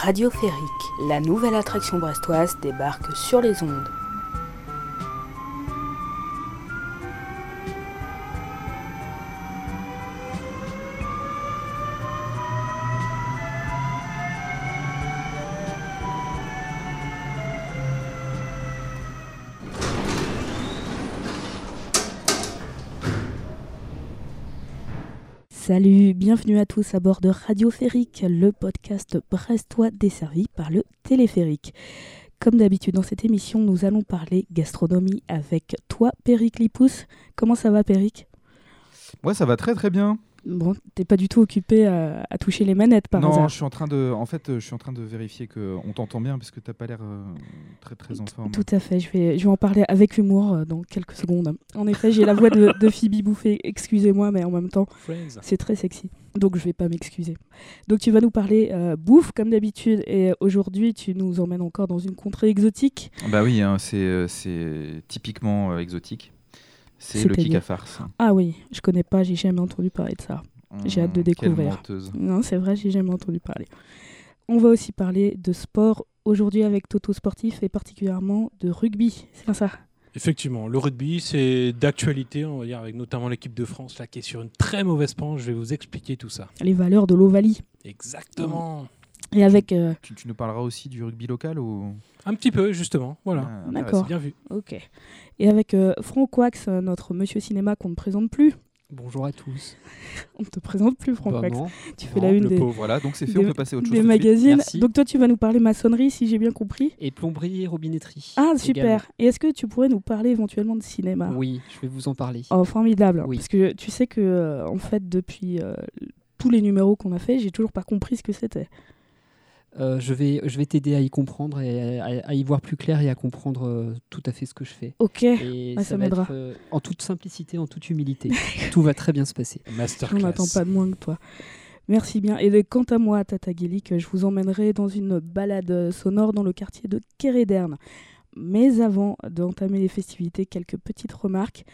Radioférique, la nouvelle attraction brestoise débarque sur les ondes. Salut, bienvenue à tous à bord de Radio Férique, le podcast brestois desservi par le téléphérique. Comme d'habitude dans cette émission, nous allons parler gastronomie avec toi, Péric Lipous. Comment ça va, Péric? Ouais, ça va très très bien. Bon, t'es pas du tout occupé à, à toucher les manettes par non, hasard je suis en train de, en fait, je suis en train de vérifier que on t'entend bien parce que t'as pas l'air euh, très très en forme. Tout à fait, je vais, je vais en parler avec humour euh, dans quelques secondes. En effet, j'ai la voix de, de Phoebe Bouffet, excusez-moi, mais en même temps, c'est très sexy. Donc je vais pas m'excuser. Donc tu vas nous parler euh, bouffe comme d'habitude et aujourd'hui tu nous emmènes encore dans une contrée exotique. Bah oui, hein, c'est euh, c'est typiquement euh, exotique. C'est le kick à farce. Ah oui, je connais pas, j'ai jamais entendu parler de ça. J'ai hâte de quelle découvrir. menteuse. Non, c'est vrai, j'ai jamais entendu parler. On va aussi parler de sport aujourd'hui avec Toto Sportif et particulièrement de rugby. C'est bien ça? Effectivement, le rugby, c'est d'actualité, on va dire, avec notamment l'équipe de France là, qui est sur une très mauvaise pente. Je vais vous expliquer tout ça. Les valeurs de l'Ovalie. Exactement. Et avec. euh, Tu, tu nous parleras aussi du rugby local ou? Un petit peu, justement. Voilà. Ah, D'accord. Bien vu. Ok. Et avec euh, Franck Wax, notre monsieur cinéma qu'on ne présente plus. Bonjour à tous. On ne te présente plus, Franck Bah Wax. non. Tu fais Non, la une le des, pauvre. Voilà, donc c'est fait, Des- on peut passer à autre chose. des magazines. Merci. Donc toi, tu vas nous parler maçonnerie, si j'ai bien compris. Et plomberie et robinetterie. Ah, super. également. Et est-ce que tu pourrais nous parler éventuellement de cinéma? Oui, je vais vous en parler. Oh, formidable. Oui. Parce que tu sais que, euh, en fait, depuis euh, tous les numéros qu'on a fait, j'ai toujours pas compris ce que c'était. Euh, je vais, je vais t'aider à y comprendre et à, à y voir plus clair et à comprendre euh, tout à fait ce que je fais. Ok. Et ça m'aidera. euh, en toute simplicité, en toute humilité. tout va très bien se passer. On Masterclass. n'attend pas de moins que toi. Merci bien. Et de- quant à moi, Tata Guélic, je vous emmènerai dans une balade sonore dans le quartier de Kéréderne. Mais avant d'entamer les festivités, quelques petites remarques.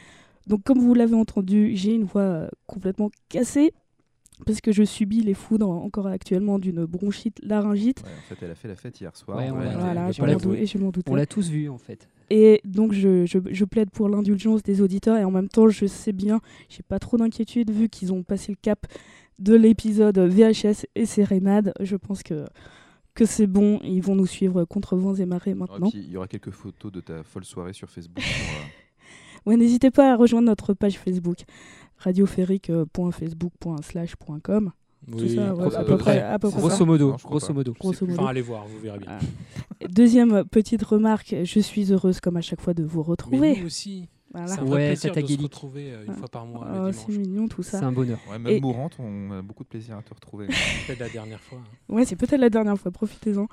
Donc, comme vous l'avez entendu, j'ai une voix complètement cassée parce que je subis les foudres encore actuellement d'une bronchite laryngite. Ouais, en fait, elle a fait la fête hier soir. Ouais, on l'a- réalité. Voilà, je m'en vu. dou- et je m'en doutais. On l'a tous vu en fait. Et donc, je, je- je plaide pour l'indulgence des auditeurs. Et en même temps, je sais bien, j'ai pas trop d'inquiétude vu qu'ils ont passé le cap de l'épisode VHS et Sérénade. Je pense que, que c'est bon. Ils vont nous suivre contre vents et marées Et maintenant. il y aura quelques photos de ta folle soirée sur Facebook. pour, euh, Ouais, n'hésitez pas à rejoindre notre page Facebook radioférique.facebook.slash.com. Oui, Tout ça, à ouais, peu à peu près. près. à peu près ça. Grosso modo. Non, grosso modo. Grosso modo. Enfin, allez voir, vous verrez bien. Ah. Deuxième petite remarque, je suis heureuse comme à chaque fois de vous Mais retrouver. nous aussi. Voilà. C'est un Ouais, plaisir de se retrouver euh, une Ah. fois par mois, Oh, c'est mignon tout ça. C'est un bonheur. ouais, même Et- mourante, on a beaucoup de plaisir à te retrouver. Peut-être la dernière fois. hein. Ouais, c'est peut-être la dernière fois, profitez-en.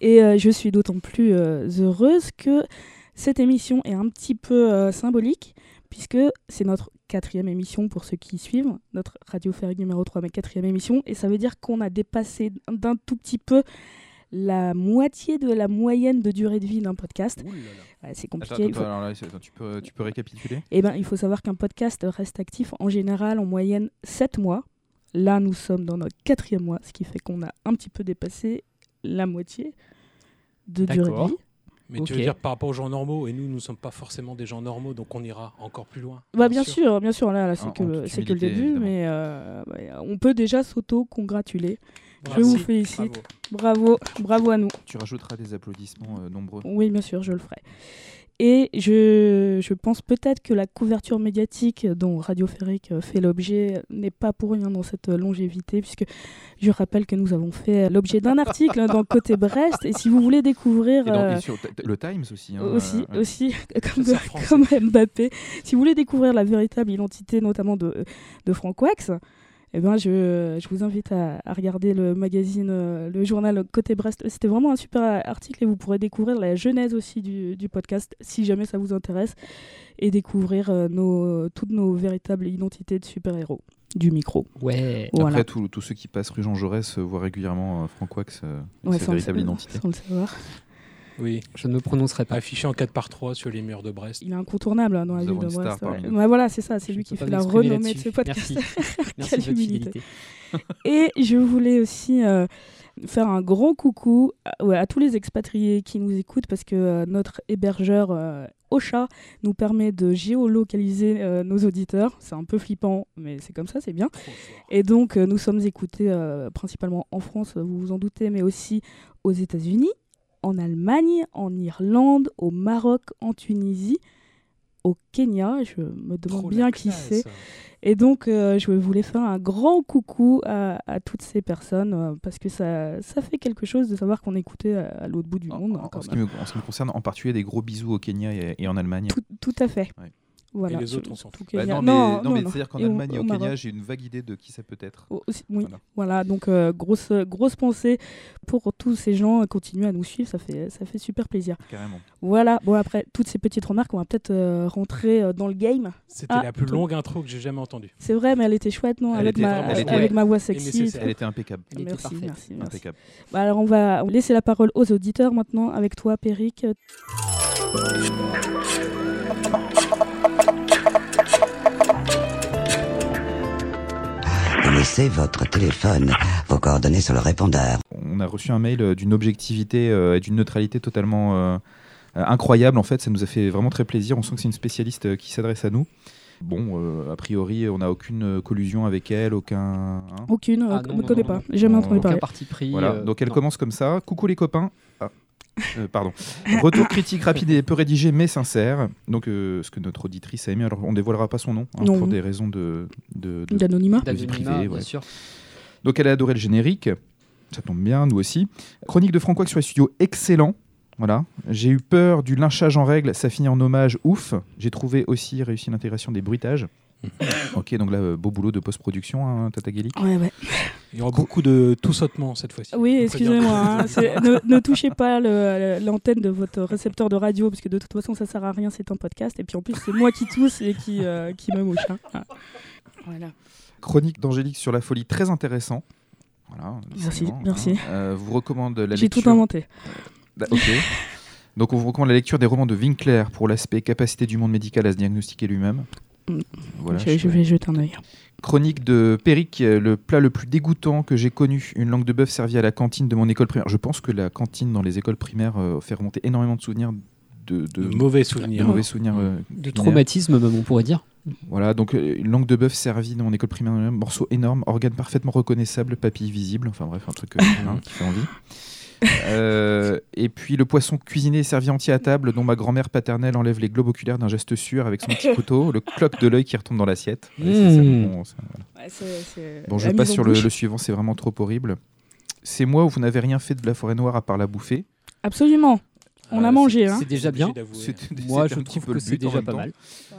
Et euh, je suis d'autant plus euh, heureuse que cette émission est un petit peu euh, symbolique, puisque c'est notre quatrième émission pour ceux qui suivent, notre Radio Ferrique numéro 3, mais quatrième émission, et ça veut dire qu'on a dépassé d'un tout petit peu la moitié de la moyenne de durée de vie d'un podcast. C'est compliqué. attends, il faut- alors là, attends, tu, peux, tu peux récapituler? Eh ben, il faut savoir qu'un podcast reste actif en général en moyenne 7 mois. Là, nous sommes dans notre quatrième mois, ce qui fait qu'on a un petit peu dépassé la moitié de durée de vie. Mais tu veux dire par rapport aux gens normaux, et nous, nous ne sommes pas forcément des gens normaux, donc on ira encore plus loin. Bah, bien sûr, bien sûr, là, là c'est que, que le début, évidemment. mais euh, on peut déjà s'auto-congratuler. Je vous félicite. Bravo, bravo à nous. Tu rajouteras des applaudissements euh, nombreux. Oui, bien sûr, je le ferai. Et je, je pense peut-être que la couverture médiatique dont Radio Férique euh, fait l'objet n'est pas pour rien dans cette longévité, puisque je rappelle que nous avons fait l'objet d'un article dans Côté Brest. Et si vous voulez découvrir. Et, dans- euh, et sur le Times aussi. hein, aussi, euh, aussi comme, comme Mbappé. Si vous voulez découvrir la véritable identité, notamment de, de Franck Wax, eh ben je, je vous invite à, à regarder le magazine, euh, le journal Côté Brest. C'était vraiment un super article et vous pourrez découvrir la genèse aussi du, du podcast si jamais ça vous intéresse et découvrir euh, nos, toutes nos véritables identités de super-héros du micro. Ouais. Voilà. Après, tous tous ceux qui passent rue Jean Jaurès euh, voient régulièrement euh, Franck Wax, euh, Ouais, sa véritable identité. sans le savoir. Oui, Je ne me prononcerai pas. affiché en 4 par 3 sur les murs de Brest. Il est incontournable hein, dans la Nous ville avons de Brest. ouais. voilà, c'est ça, c'est lui qui fait la renommée de ce podcast. Merci. Merci Quelle humilité. Et je voulais aussi euh, faire un grand coucou à, ouais, à tous les expatriés qui nous écoutent parce que euh, notre hébergeur euh, Ocha nous permet de géolocaliser euh, nos auditeurs. C'est un peu flippant, mais c'est comme ça, c'est bien. Et donc, euh, nous sommes écoutés euh, principalement en France, vous vous en doutez, mais aussi aux États-Unis, en Allemagne, en Irlande, au Maroc, en Tunisie, au Kenya. Je me demande Trop bien qui c'est. Et donc, euh, je voulais faire un grand coucou à, à toutes ces personnes euh, parce que ça, ça fait quelque chose de savoir qu'on est écouté à, à l'autre bout du monde. en- ce qui me, en ce qui me concerne, en particulier des gros bisous au Kenya et, et en Allemagne. tout, tout à fait. Ouais. Voilà. Et les autres, on s'en fout. Bah non, mais, Non, mais c'est-à-dire qu'en Allemagne et au au Kenya, j'ai une vague idée de qui ça peut être. Oh, aussi- oui, Voilà. voilà. donc euh, grosse, grosse pensée pour tous ces gens. euh, Continuez à nous suivre, ça fait, ça fait super plaisir. Carrément. Voilà, bon après toutes ces petites remarques, on va peut-être euh, rentrer euh, dans le game. C'était Ah, la plus longue intro que j'ai jamais entendue. C'est vrai, mais elle était chouette, non? Elle avec, était ma, vraiment- elle était- avec ma voix sexy. Elle était impeccable. Elle était Merci, parfaite. merci, merci. impeccable. Bah, alors on va laisser la parole aux auditeurs maintenant avec toi, Péric. Laissez votre téléphone, vos coordonnées sur le répondeur. On a reçu un mail euh, d'une objectivité euh, et d'une neutralité totalement euh, incroyable. En fait, ça nous a fait vraiment très plaisir. On sent que c'est une spécialiste qui s'adresse à nous. Bon, euh, a priori, on n'a aucune collusion avec elle, aucun. hein? Aucune, Ah, je non, ne non, pas, non. j'ai jamais entendu Aucun parler. parti pris. Voilà, euh, donc elle non. commence comme ça. Coucou les copains. Ah. Euh, pardon. Retour critique rapide et peu rédigé mais sincère. Donc euh, ce que notre auditrice a aimé. Alors on dévoilera pas son nom hein, Non. pour des raisons de, de- de- D'anonymat de vie D'anonymat, privée, bien ouais. sûr. Donc elle a adoré le générique. Ça tombe bien, nous aussi. Chronique de Francois sur les studios, excellent. Voilà. J'ai eu peur du lynchage en règle, ça finit en hommage, ouf. J'ai trouvé aussi réussi l'intégration des bruitages. ok, donc là, euh, beau boulot de post-production, hein, Tata Guélic. Ouais, ouais. Il y aura beaucoup de tout sautement cette fois-ci. Oui, excusez-moi. hein, ne, ne touchez pas l'antenne de votre récepteur de radio, parce que de toute façon, ça sert à rien, c'est un podcast. Et puis en plus, c'est moi qui tousse et qui, euh, qui me mouche. hein. Ah. Voilà. Chronique d'Angélique sur la folie, très intéressant. Voilà, Merci, merci. hein. Euh, vous recommande la J'ai lecture. tout inventé. Bah, ok. Donc on vous recommande la lecture des romans de Winkler pour l'aspect capacité du monde médical à se diagnostiquer lui-même. Voilà, je, je je- vais jeter un œil. Chronique de Péric, euh, le plat le plus dégoûtant que j'ai connu, une langue de bœuf servie à la cantine de mon école primaire. Je pense que la cantine dans les écoles primaires euh, fait remonter énormément de souvenirs de, de- De mauvais de souvenirs. mauvais souvenirs. euh, De traumatisme, même, on pourrait dire. Voilà, donc euh, une langue de bœuf servie dans mon école primaire, un morceau énorme, organe parfaitement reconnaissable, papille visible, enfin bref, un truc euh, hein, qui fait envie. Euh, et puis le poisson cuisiné et servi entier à table, dont ma grand-mère paternelle enlève les globes oculaires d'un geste sûr avec son petit couteau, le cloque de l'œil qui retombe dans l'assiette. Mmh. bon, ça, voilà. Euh, Bon, je passe sur le, le suivant, c'est vraiment trop horrible. C'est moi où vous n'avez rien fait de la forêt noire à part la bouffer. Absolument. On Euh, a mangé. Hein. C'est déjà bien. C'était- Moi, je trouve que c'est déjà même pas temps. mal.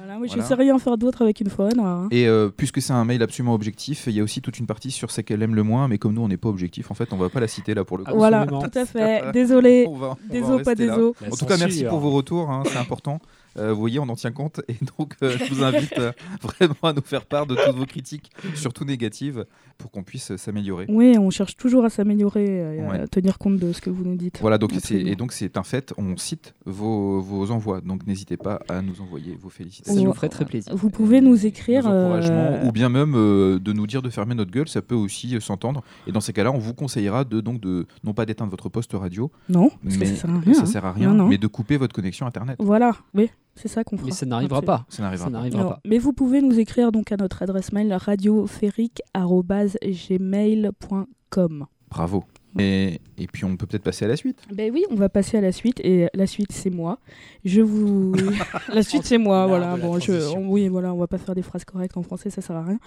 Voilà, Voilà. Je sais rien faire d'autre avec une forêt noire. hein. Et euh, puisque c'est un mail absolument objectif, il y a aussi toute une partie sur ce qu'elle aime le moins, mais comme nous on n'est pas objectif, en fait, on va pas la citer là pour le coup. Voilà, tout à fait. Désolé. Désolé, pas désolé. La En tout cas, merci pour vos retours, hein, c'est important. Euh, vous voyez, on en tient compte et donc euh, je vous invite euh, vraiment à nous faire part de toutes vos critiques, surtout négatives, pour qu'on puisse s'améliorer. Oui, on cherche toujours à s'améliorer et à Ouais. tenir compte de ce que vous nous dites. Voilà, donc et donc c'est un fait, on cite vos, vos envois, donc n'hésitez pas à nous envoyer vos félicitations. Ça nous ferait très plaisir. Vous pouvez nous écrire. Nos encouragements, euh, ou bien même euh, de nous dire de fermer notre gueule, ça peut aussi euh, s'entendre. Et dans ces cas-là, on vous conseillera de donc de non pas d'éteindre votre poste radio, Non, parce mais que ça sert à rien. ça hein. sert à rien, Non, non. mais de couper votre connexion internet. Voilà, oui, c'est ça qu'on fera. Mais ça n'arrivera pas. Ça n'arrivera pas. mais vous pouvez nous écrire donc à notre adresse mail radioférique@gmail.com. Bravo. Et, et puis on peut peut-être passer à la suite. Ben oui, on va passer à la suite et la suite c'est moi. Je vous la suite c'est moi voilà. Bon, je on- oui, voilà, on va pas faire des phrases correctes en français, ça sert à rien.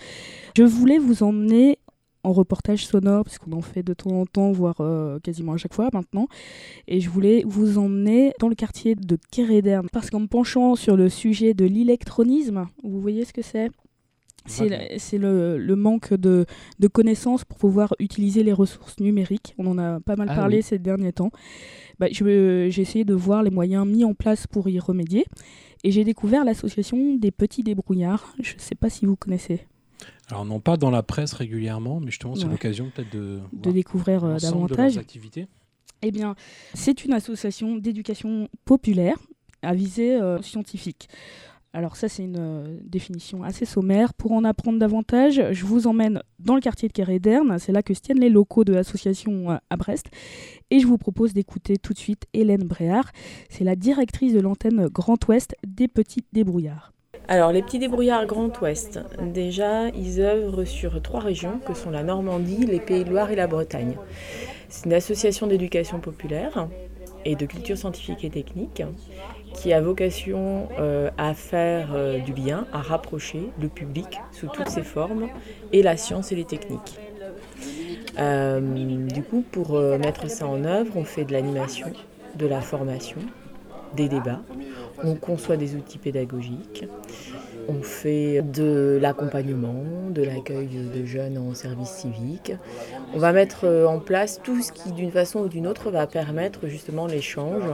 Je voulais vous emmener en reportage sonore parce qu'on en fait de temps en temps voire euh, quasiment à chaque fois maintenant et je voulais vous emmener dans le quartier de Kéréderne parce qu'en me penchant sur le sujet de l'électronisme, vous voyez ce que c'est? C'est le, manque de, de connaissances pour pouvoir utiliser les ressources numériques. On en a pas mal Ah parlé oui. ces derniers temps. Bah, j'ai essayé de voir les moyens mis en place pour y remédier. Et j'ai découvert l'association des petits débrouillards. Je ne sais pas si vous connaissez. Alors non pas dans la presse régulièrement, mais justement c'est Ouais. l'occasion peut-être de, découvrir euh, de davantage. activités. Eh bien, c'est une association d'éducation populaire à visée euh, scientifique. Alors ça, c'est une euh, définition assez sommaire. Pour en apprendre davantage, je vous emmène dans le quartier de Kéréderne. C'est là que se tiennent les locaux de l'association à Brest. Et je vous propose d'écouter tout de suite Hélène Bréard. C'est la directrice de l'antenne Grand Ouest des Petits Débrouillards. Alors, les petits débrouillards Grand Ouest, déjà, ils œuvrent sur trois régions que sont la Normandie, les Pays de Loire et la Bretagne. C'est une association d'éducation populaire et de culture scientifique et technique qui a vocation euh, à faire euh, du lien, à rapprocher le public sous toutes ses formes et la science et les techniques. Euh, du coup, pour mettre ça en œuvre, on fait de l'animation, de la formation, des débats, on conçoit des outils pédagogiques, on fait de l'accompagnement, de l'accueil de jeunes en service civique. On va mettre euh, en place tout ce qui, d'une façon ou d'une autre, va permettre justement l'échange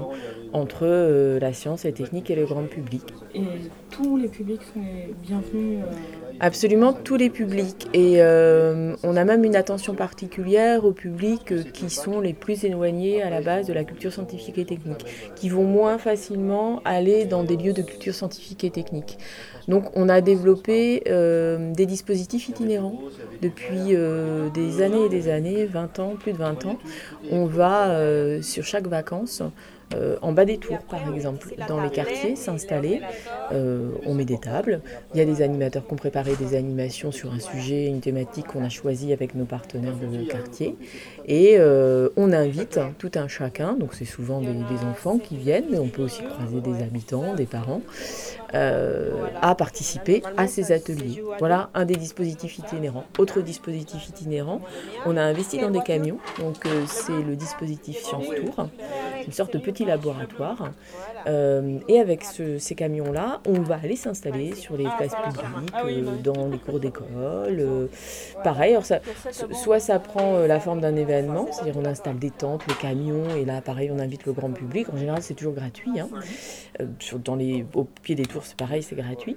entre euh, la science, la technique et le grand public. Et tous les publics sont bienvenus euh, Absolument tous les publics. Et on a même une attention particulière aux publics qui sont les plus éloignés à la base de la culture scientifique et technique, qui vont moins facilement aller dans des lieux de culture scientifique et technique. Donc on a développé euh, des dispositifs itinérants depuis euh, des années et des années, 20 ans, plus de 20 ans. On va euh, sur chaque vacances euh, en bas des tours, par exemple, dans les quartiers, s'installer. Euh, on met des tables. Il y a des animateurs qui ont préparé des animations sur un sujet, une thématique qu'on a choisi avec nos partenaires de quartier. Et euh, on invite tout un chacun, donc c'est souvent des, enfants qui viennent, mais on peut aussi croiser des habitants, des parents, à participer à ces ateliers. Voilà un des dispositifs itinérants. Autre dispositif itinérant, on a investi dans des camions, donc c'est le dispositif Science Tour, une sorte de petit laboratoire. Euh, et avec ces camions-là, on va aller s'installer sur les places publiques, euh, dans les cours d'école. Euh, pareil, alors ça, soit ça prend la forme d'un événement, c'est-à-dire on installe des tentes, les camions, et là, pareil, on invite le grand public. En général, c'est toujours gratuit. Hein. dans les, au pied des tours, c'est pareil, c'est gratuit.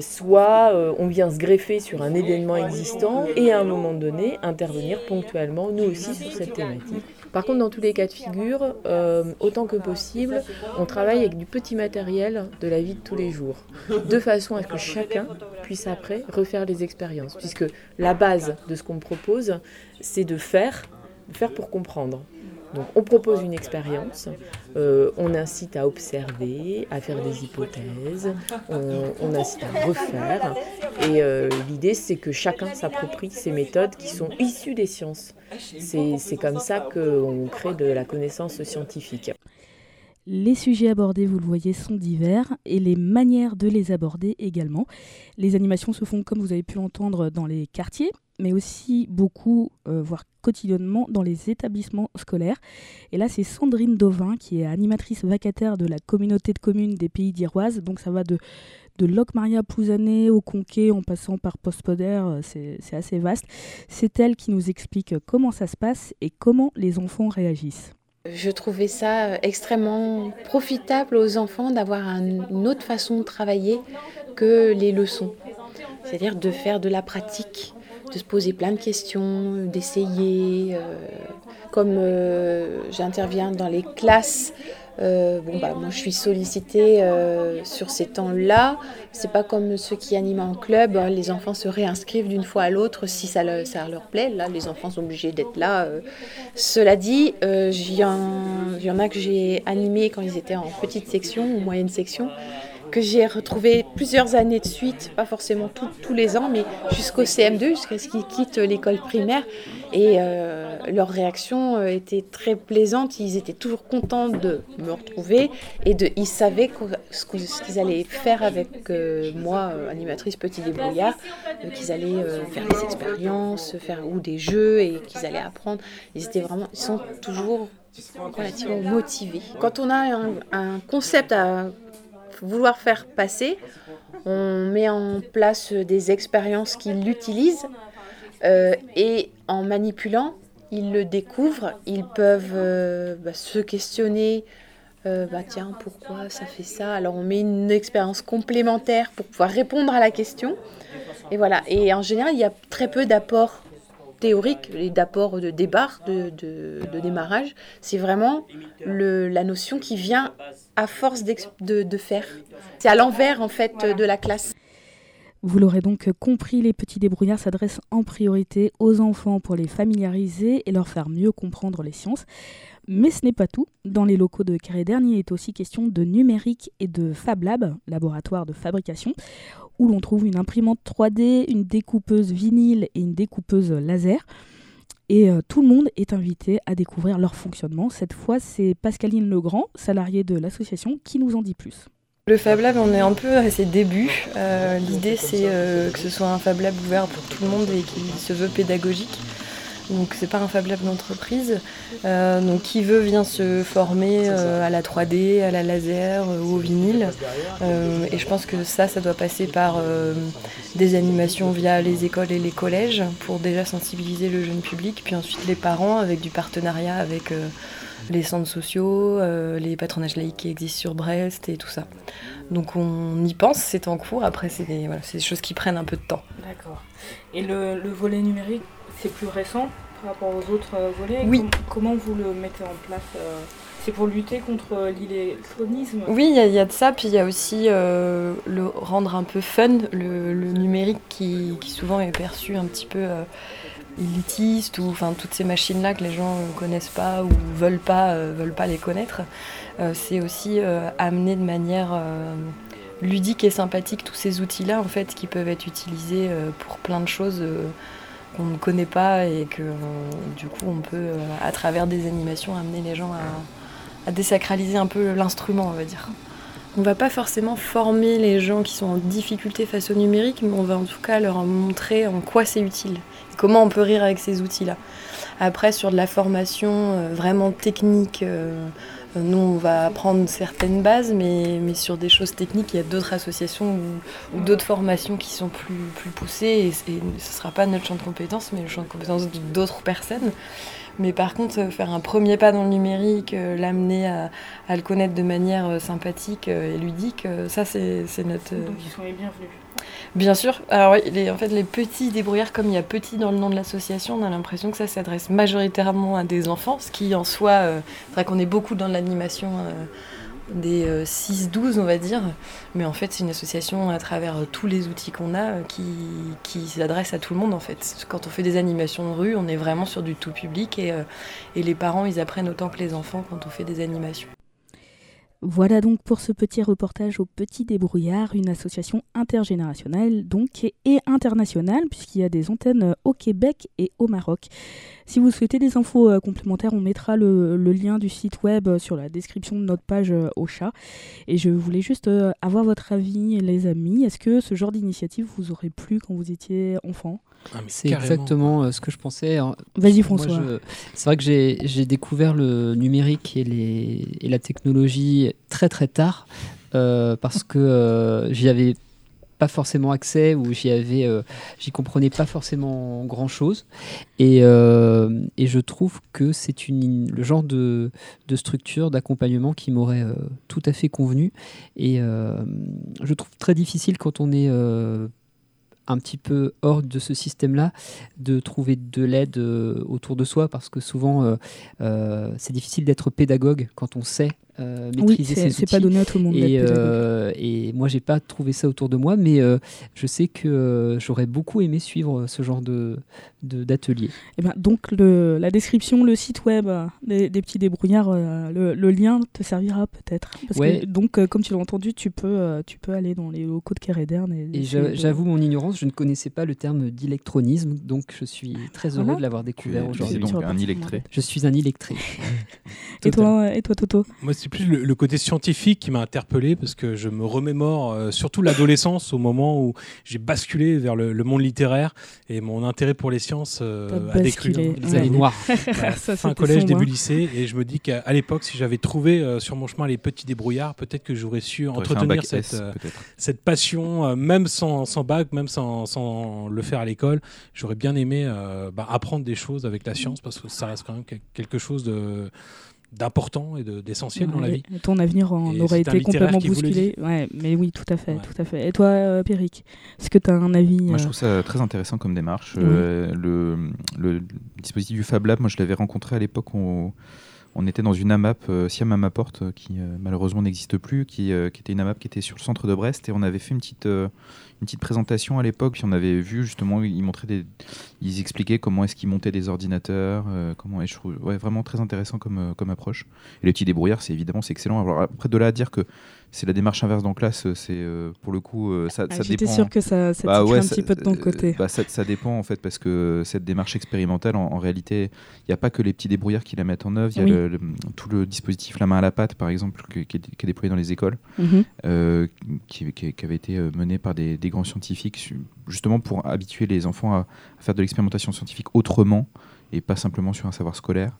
soit on vient se greffer sur un événement existant et à un moment donné intervenir ponctuellement, nous aussi, sur cette thématique. Par contre, dans tous les cas de figure, euh, autant que possible, on travaille avec du petit matériel de la vie de tous les jours, de façon à ce que chacun puisse après refaire les expériences, puisque la base de ce qu'on propose, c'est de faire, de faire pour comprendre. Donc on propose une expérience, euh, on incite à observer, à faire des hypothèses, on, incite à refaire. Et euh, l'idée, c'est que chacun s'approprie ces méthodes qui sont issues des sciences. C'est comme ça qu'on crée de la connaissance scientifique. Les sujets abordés, vous le voyez, sont divers et les manières de les aborder également. Les animations se font, comme vous avez pu l'entendre, dans les quartiers, mais aussi beaucoup, euh, voire quotidiennement, dans les établissements scolaires. Et là, c'est Sandrine Dauvin, qui est animatrice vacataire de la communauté de communes des Pays d'Iroise. Donc ça va de, de Locmaria Pouzané au Conquet, en passant par Postpoder, euh, c'est assez vaste. C'est elle qui nous explique comment ça se passe et comment les enfants réagissent. Je trouvais ça euh, extrêmement profitable aux enfants d'avoir une autre façon de travailler que les leçons. C'est-à-dire de faire de la pratique, de se poser plein de questions, d'essayer. Euh, comme euh, j'interviens dans les classes, euh, bon bah moi je suis sollicitée sur ces temps-là. C'est pas comme ceux qui animent en club. Hein. les enfants se réinscrivent d'une fois à l'autre si ça, ça, leur plaît. Là, les enfants sont obligés d'être là. Cela dit, il y, en a que j'ai animé quand ils étaient en petite section ou moyenne section que j'ai retrouvé plusieurs années de suite, pas forcément tous les ans, mais jusqu'au CM2, jusqu'à ce qu'ils quittent l'école primaire. Et euh, leur réaction euh, était très plaisante. Ils étaient toujours contents de me retrouver et de, ils savaient ce qu'ils allaient faire avec euh, moi, animatrice Petit Débrouillard, qu'ils allaient faire des expériences, faire ou des jeux et qu'ils allaient apprendre. Ils étaient vraiment, ils sont toujours relativement motivés. Quand on a un concept à vouloir faire passer, on met en place des expériences qui l'utilisent euh, et en manipulant, ils le découvrent, ils peuvent euh, bah, se questionner. Euh, bah tiens, pourquoi ça fait ça? Alors on met une expérience complémentaire pour pouvoir répondre à la question. Et voilà. Et en général, il y a très peu d'apports théorique et d'apport de départ, de, démarrage. C'est vraiment la notion qui vient à force de faire. C'est à l'envers en fait de la classe. Vous l'aurez donc compris, les petits débrouillards s'adressent en priorité aux enfants pour les familiariser et leur faire mieux comprendre les sciences. Mais ce n'est pas tout. Dans les locaux de Carré Dernier, il est aussi question de numérique et de Fab Lab, laboratoire de fabrication, où l'on trouve une imprimante 3D, une découpeuse vinyle et une découpeuse laser. Et euh, tout le monde est invité à découvrir leur fonctionnement. Cette fois, c'est Pascaline Legrand, salariée de l'association, qui nous en dit plus. Le Fab Lab, on est un peu à ses débuts. Euh, l'idée, c'est euh, que ce soit un Fab Lab ouvert pour tout le monde et qui se veut pédagogique. Donc c'est pas un Fab Lab d'entreprise. Euh, donc qui veut vient se former à la 3D, à la laser ou au vinyle. et je pense que ça, ça doit passer par des animations via les écoles et les collèges pour déjà sensibiliser le jeune public, puis ensuite les parents avec du partenariat avec les centres sociaux, euh, les patronages laïcs qui existent sur Brest et tout ça. Donc on y pense, c'est en cours. Après, c'est des, choses qui prennent un peu de temps. D'accord. Et le, volet numérique, c'est plus récent par rapport aux autres euh, volets? Oui. comment vous le mettez en place euh, c'est pour lutter contre l'électronisme Oui, il y, a de ça, puis il y a aussi le rendre un peu fun, le, numérique qui, souvent est perçu un petit peu élitistes ou enfin toutes ces machines là que les gens ne connaissent pas ou veulent pas euh, veulent pas les connaître euh, c'est aussi euh, amener de manière ludique et sympathique tous ces outils là en fait qui peuvent être utilisés pour plein de choses qu'on ne connaît pas et que du coup on peut à travers des animations amener les gens à, à désacraliser un peu l'instrument on va dire. On va pas forcément former les gens qui sont en difficulté face au numérique, mais on va en tout cas leur montrer en quoi c'est utile comment on peut rire avec ces outils-là. Après, sur de la formation euh, vraiment technique, euh, nous, on va apprendre certaines bases, mais, mais sur des choses techniques, il y a d'autres associations ou, d'autres formations qui sont plus, plus poussées, et, ce ne sera pas notre champ de compétences, mais le champ de compétences d'autres personnes. Mais par contre, euh, faire un premier pas dans le numérique, l'amener à, le connaître de manière sympathique et ludique, ça, c'est notre... Donc, ils sont les bienvenus. Bien sûr. Alors oui, en fait, les petits débrouillards, comme il y a petit dans le nom de l'association, on a l'impression que ça s'adresse majoritairement à des enfants, ce qui en soi, euh, c'est vrai qu'on est beaucoup dans l'animation euh, des 6-12, euh, on va dire. Mais en fait, c'est une association à travers tous les outils qu'on a qui, s'adresse à tout le monde, en fait. Quand on fait des animations de rue, on est vraiment sur du tout public et les parents, ils apprennent autant que les enfants quand on fait des animations. Voilà donc pour ce petit reportage au Petit Débrouillard, une association intergénérationnelle donc et internationale puisqu'il y a des antennes euh, au Québec et au Maroc. Si vous souhaitez des infos euh, complémentaires, on mettra le, lien du site web euh, sur la description de notre page au chat. Et je voulais juste avoir votre avis, les amis. Est-ce que ce genre d'initiative vous aurait plu quand vous étiez enfant? Ah, c'est exactement ce que je pensais. Vas-y François. C'est vrai que j'ai découvert le numérique et, les, et, la technologie très très tard parce que j'y avais pas forcément accès ou j'y avais euh, j'y comprenais pas forcément grand chose et, euh, et je trouve que c'est une le genre de, de structure d'accompagnement qui m'aurait euh, tout à fait convenu et je trouve très difficile quand on est un petit peu hors de ce système-là, de trouver de l'aide autour de soi, parce que souvent, c'est difficile d'être pédagogue quand on sait euh, maîtriser oui, c'est pas donné à tout le monde. Et, euh, et moi, j'ai pas trouvé ça autour de moi, mais euh, je sais que euh, j'aurais beaucoup aimé suivre ce genre de d'atelier. Et eh ben, donc le, la description, le site web des, petits débrouillards, le, le, lien te servira peut-être. Ouais. donc, comme tu l'as entendu, tu peux tu peux aller dans les locaux de Kéréderne. Et, et j'avoue mon ignorance, je ne connaissais pas le terme d'électronisme, donc je suis très heureux de l'avoir découvert aujourd'hui. donc un illettré. Je suis un illettré. et toi, et toi, Toto? C'est plus le, côté scientifique qui m'a interpellé parce que je me remémore euh, surtout l'adolescence au moment où j'ai basculé vers le, monde littéraire et mon intérêt pour les sciences euh, a décru. Les années noires. fin collège, début lycée et je me dis qu'à l'époque, si j'avais trouvé euh, sur mon chemin les petits débrouillards, peut-être que j'aurais su entretenir cette, cette passion, même sans, sans, bac, même sans, sans le faire à l'école. J'aurais bien aimé bah, apprendre des choses avec la science parce que ça reste quand même quelque chose de d'important et d'essentiel dans la vie. ton avenir en aurait été complètement bousculé. Ouais, mais oui, tout à fait, tout à fait. Et toi, euh, Péric, est-ce que tu as un avis Moi, je euh, trouve ça très intéressant comme démarche. Euh, le, le dispositif du Fab Lab, moi je l'avais rencontré à l'époque. On, on était dans une AMAP, euh, Siam Amaport, qui malheureusement n'existe plus, qui, était une AMAP qui était sur le centre de Brest, et on avait fait une petite, une petite présentation à l'époque. On avait vu justement, ils montraient ils expliquaient comment est-ce qu'ils montaient des ordinateurs, euh, comment. Et vraiment très intéressant comme, euh, comme approche. Et les petits débrouillards, c'est évidemment, c'est excellent. Alors après de là à dire que c'est la démarche inverse dans classe, c'est euh, pour le coup, ça, ah, ça J'étais sûr que ça, ça bah, un petit peu de ton côté. Bah, ça, dépend en fait, parce que cette démarche expérimentale, en, réalité, il n'y a pas que les petits débrouillards qui la mettent en œuvre. Il y a tout le dispositif La main à la pâte, par exemple, qui, est, déployé dans les écoles, mhm. qui, qui, avait été mené par des, des grands scientifiques justement pour habituer les enfants à, faire de l'expérimentation scientifique autrement et pas simplement sur un savoir scolaire.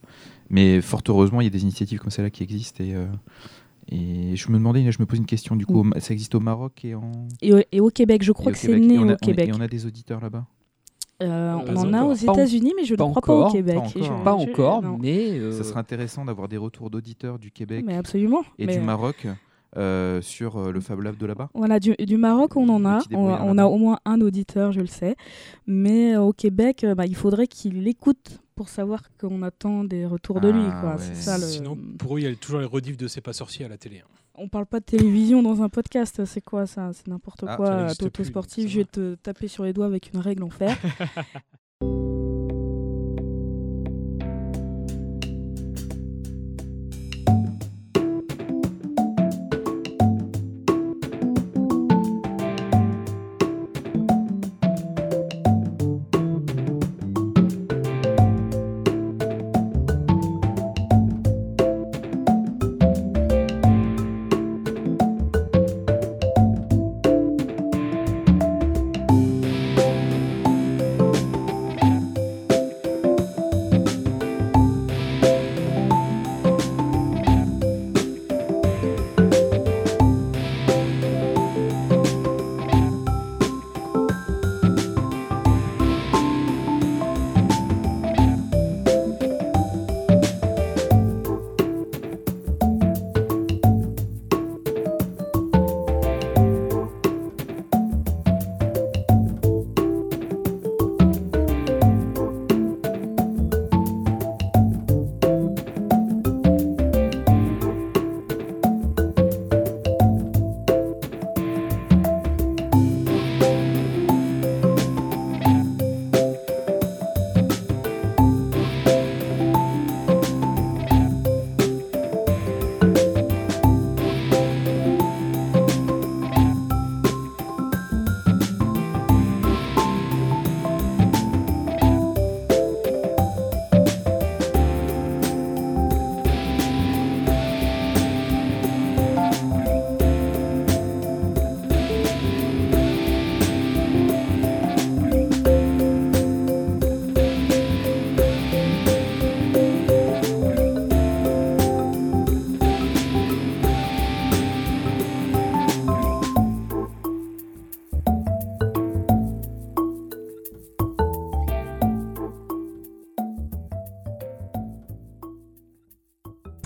Mais fort heureusement, il y a des initiatives comme celle-là qui existent et, euh, et je me demandais, je me pose une question, du coup, mm. ça existe au Maroc et, en... et, au, Québec, je crois que c'est né au Québec. Et on a des auditeurs là-bas euh, on en a aux États-Unis, mais je ne crois pas au Québec. Pas encore, mais. Ça serait intéressant d'avoir des retours d'auditeurs du Québec mais absolument. et du Maroc. Euh, sur euh, le Fab Lab de là-bas Voilà, du, Maroc, on en a. On, a au moins un auditeur, je le sais. Mais euh, au Québec, bah, il faudrait qu'il écoute pour savoir qu'on attend des retours de lui. Ah, ça, Sinon, pour eux, il y a toujours les rediffs de C'est pas sorcier à la télé. Hein. On parle pas de télévision dans un podcast, c'est quoi ça? C'est n'importe ah, quoi. Toto sportif, je vais te taper sur les doigts avec une règle en fer.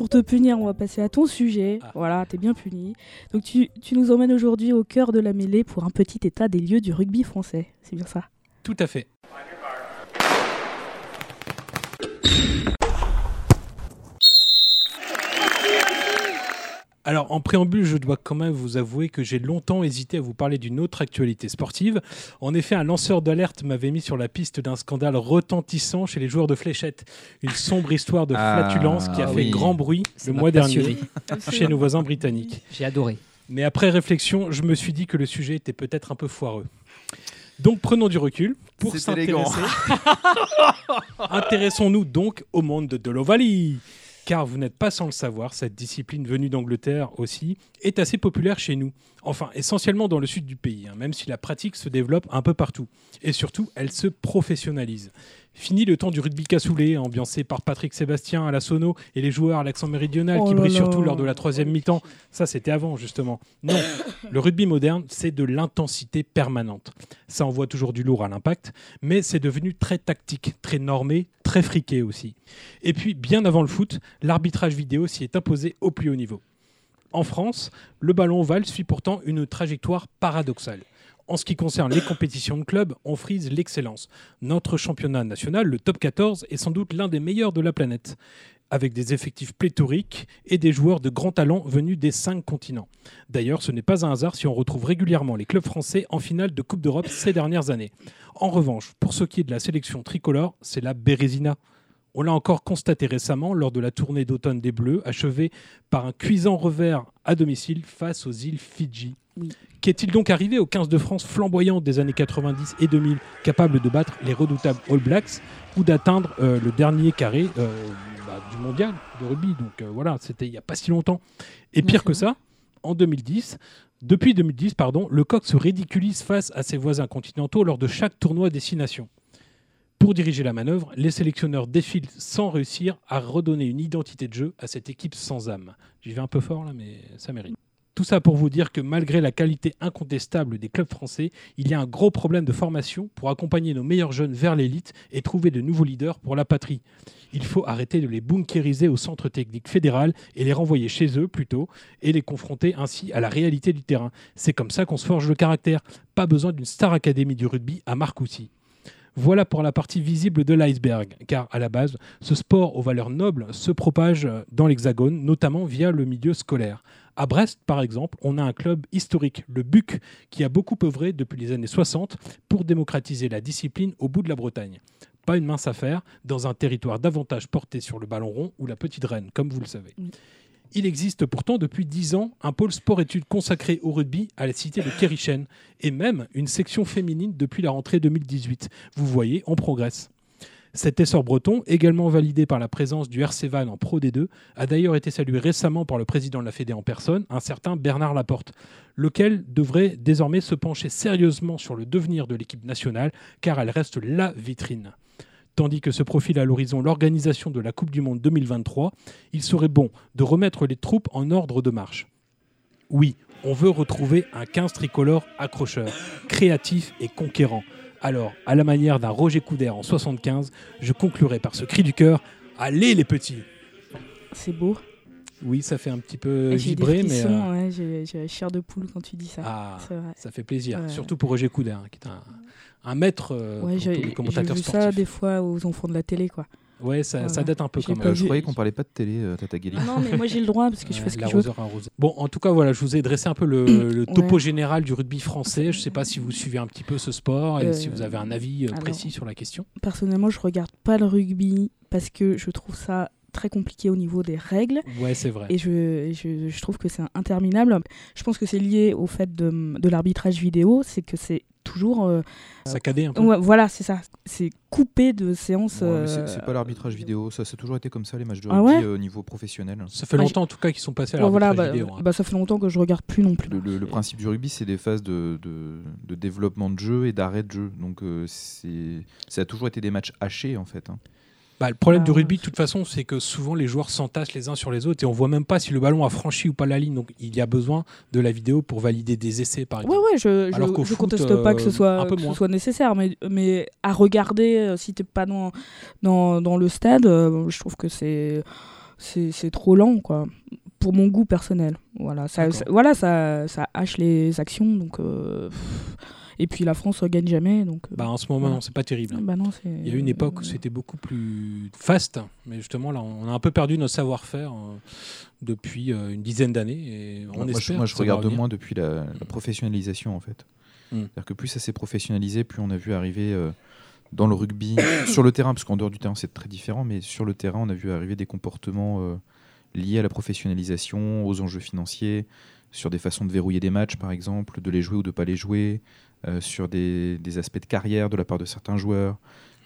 te punir, on va passer à ton sujet. Ah. Voilà, t'es bien puni. Donc tu, tu nous emmènes aujourd'hui au cœur de la mêlée pour un petit état des lieux du rugby français. C'est bien ça? Tout à fait. Alors, en préambule, je dois quand même vous avouer que j'ai longtemps hésité à vous parler d'une autre actualité sportive. En effet, un lanceur d'alerte m'avait mis sur la piste d'un scandale retentissant chez les joueurs de fléchettes. Une sombre histoire de ah, flatulence qui a fait grand bruit le mois dernier chez nos voisins britanniques. J'ai adoré. Mais après réflexion, je me suis dit que le sujet était peut-être un peu foireux. Donc prenons du recul pour s'intéresser. Intéressons-nous donc au monde de l'Ovalie car vous n'êtes pas sans le savoir, cette discipline venue d'Angleterre aussi est assez populaire chez nous. Enfin, essentiellement dans le sud du pays, hein, même si la pratique se développe un peu partout. Et surtout, elle se professionnalise. Fini le temps du rugby cassoulet, ambiancé par Patrick Sébastien à la sono et les joueurs à l'accent méridional qui oh brillent surtout lors de la troisième mi-temps. Ça, c'était avant, justement. Non, le rugby moderne, c'est de l'intensité permanente. Ça envoie toujours du lourd à l'impact, mais c'est devenu très tactique, très normé, très friqué aussi. Et puis, bien avant le foot, l'arbitrage vidéo s'y est imposé au plus haut niveau. En France, le ballon ovale suit pourtant une trajectoire paradoxale. En ce qui concerne les compétitions de club, on frise l'excellence. Notre championnat national, le top 14, est sans doute l'un des meilleurs de la planète avec des effectifs pléthoriques et des joueurs de grand talent venus des cinq continents. D'ailleurs, ce n'est pas un hasard si on retrouve régulièrement les clubs français en finale de Coupe d'Europe ces dernières années. En revanche, pour ce qui est de la sélection tricolore, c'est la Bérésina. On l'a encore constaté récemment lors de la tournée d'automne des Bleus, achevée par un cuisant revers à domicile face aux îles Fidji. Qu'est-il donc arrivé aux 15 de France flamboyantes des années 90 et 2000, capables de battre les redoutables All Blacks ou d'atteindre euh, le dernier carré euh, bah, du mondial de rugby? Donc euh, voilà, c'était il n'y a pas si longtemps. Et pire que ça, en 2010, depuis 2010, pardon, le coq se ridiculise face à ses voisins continentaux lors de chaque tournoi destination. Pour diriger la manœuvre, les sélectionneurs défilent sans réussir à redonner une identité de jeu à cette équipe sans âme. J'y vais un peu fort là, mais ça mérite. Tout ça pour vous dire que malgré la qualité incontestable des clubs français, il y a un gros problème de formation pour accompagner nos meilleurs jeunes vers l'élite et trouver de nouveaux leaders pour la patrie. Il faut arrêter de les bunkériser au centre technique fédéral et les renvoyer chez eux plutôt et les confronter ainsi à la réalité du terrain. C'est comme ça qu'on se forge le caractère. Pas besoin d'une star académie du rugby à Marcoussis. Voilà pour la partie visible de l'iceberg, car à la base, ce sport aux valeurs nobles se propage dans l'Hexagone, notamment via le milieu scolaire. À Brest, par exemple, on a un club historique, le BUC, qui a beaucoup œuvré depuis les années 60 pour démocratiser la discipline au bout de la Bretagne. Pas une mince affaire, dans un territoire davantage porté sur le ballon rond ou la petite reine, comme vous le savez. Il existe pourtant depuis 10 ans un pôle sport-études consacré au rugby à la cité de Kerichen et même une section féminine depuis la rentrée 2018. Vous voyez, on progresse. Cet essor breton, également validé par la présence du RC Van en Pro D2, a d'ailleurs été salué récemment par le président de la Fédé en personne, un certain Bernard Laporte, lequel devrait désormais se pencher sérieusement sur le devenir de l'équipe nationale, car elle reste la vitrine tandis que se profile à l'horizon l'organisation de la Coupe du Monde 2023, il serait bon de remettre les troupes en ordre de marche. Oui, on veut retrouver un 15 tricolore accrocheur, créatif et conquérant. Alors, à la manière d'un Roger Coudert en 75, je conclurai par ce cri du cœur Allez les petits C'est beau. Oui, ça fait un petit peu vibrer, mais. Euh... j'ai la chair de poule quand tu dis ça. Ah, ça fait plaisir. Surtout pour Roger Coudert, hein, qui est un, un maître euh, ouais, j'ai vu ça des fois aux enfants de la télé, quoi. Ouais, ça, ça date un peu quand même. Je croyais qu'on parlait pas de télé, euh, Tata Guéli. Non, mais moi j'ai le droit parce que je fais ce que je veux. Bon, en tout cas, voilà, je vous ai dressé un peu le, topo général du rugby français. Je sais pas si vous suivez un petit peu ce sport et si vous avez un avis euh, précis sur la question. Personnellement, je regarde pas le rugby parce que je trouve ça très compliqué au niveau des règles. Ouais, c'est vrai. Et je, je, je trouve que c'est interminable. Je pense que c'est lié au fait de, de l'arbitrage vidéo, c'est que c'est toujours. Euh, Saccadé un peu. voilà, c'est ça. C'est coupé de séances. Euh, c'est pas l'arbitrage vidéo, ça, a toujours été comme ça, les matchs de ah rugby au niveau professionnel. Ça fait longtemps en tout cas qu'ils sont passés à l'arbitrage voilà, vidéo. Hein. Bah, ça fait longtemps que je regarde plus non plus. Le, principe du rugby, c'est des phases de, de, développement de jeu et d'arrêt de jeu. Donc euh, c'est ça a toujours été des matchs hachés en fait. Hein. Bah, le problème du ah, rugby, de toute façon, c'est que souvent les joueurs s'entassent les uns sur les autres et on voit même pas si le ballon a franchi ou pas la ligne. Donc il y a besoin de la vidéo pour valider des essais, par exemple. Ouais, ouais, je, je, conteste pas que ce soit, soit nécessaire, mais, mais à regarder euh, si tu n'es pas dans, dans, dans, le stade, euh, je trouve que c'est c'est trop lent, quoi. Pour mon goût personnel. Voilà, ça, voilà, ça, ça hache les actions, donc. Euh, et puis la France ne gagne jamais. Donc, euh, bah, en ce moment, non, c'est pas terrible. Bah non, Il y a eu une époque où c'était beaucoup plus fast, mais justement, là, on a un peu perdu notre savoir-faire euh, depuis euh, une dizaine d'années. moi, je, moi, je regarde moins depuis la, professionnalisation, en fait. Hmm. C'est-à-dire que plus ça s'est professionnalisé, plus on a vu arriver dans le rugby, sur le terrain, parce qu'en dehors du terrain, c'est très différent, mais sur le terrain, on a vu arriver des comportements liés à la professionnalisation, aux enjeux financiers, sur des façons de verrouiller des matchs, par exemple, de les jouer ou de ne pas les jouer, euh, sur des, aspects de carrière de la part de certains joueurs,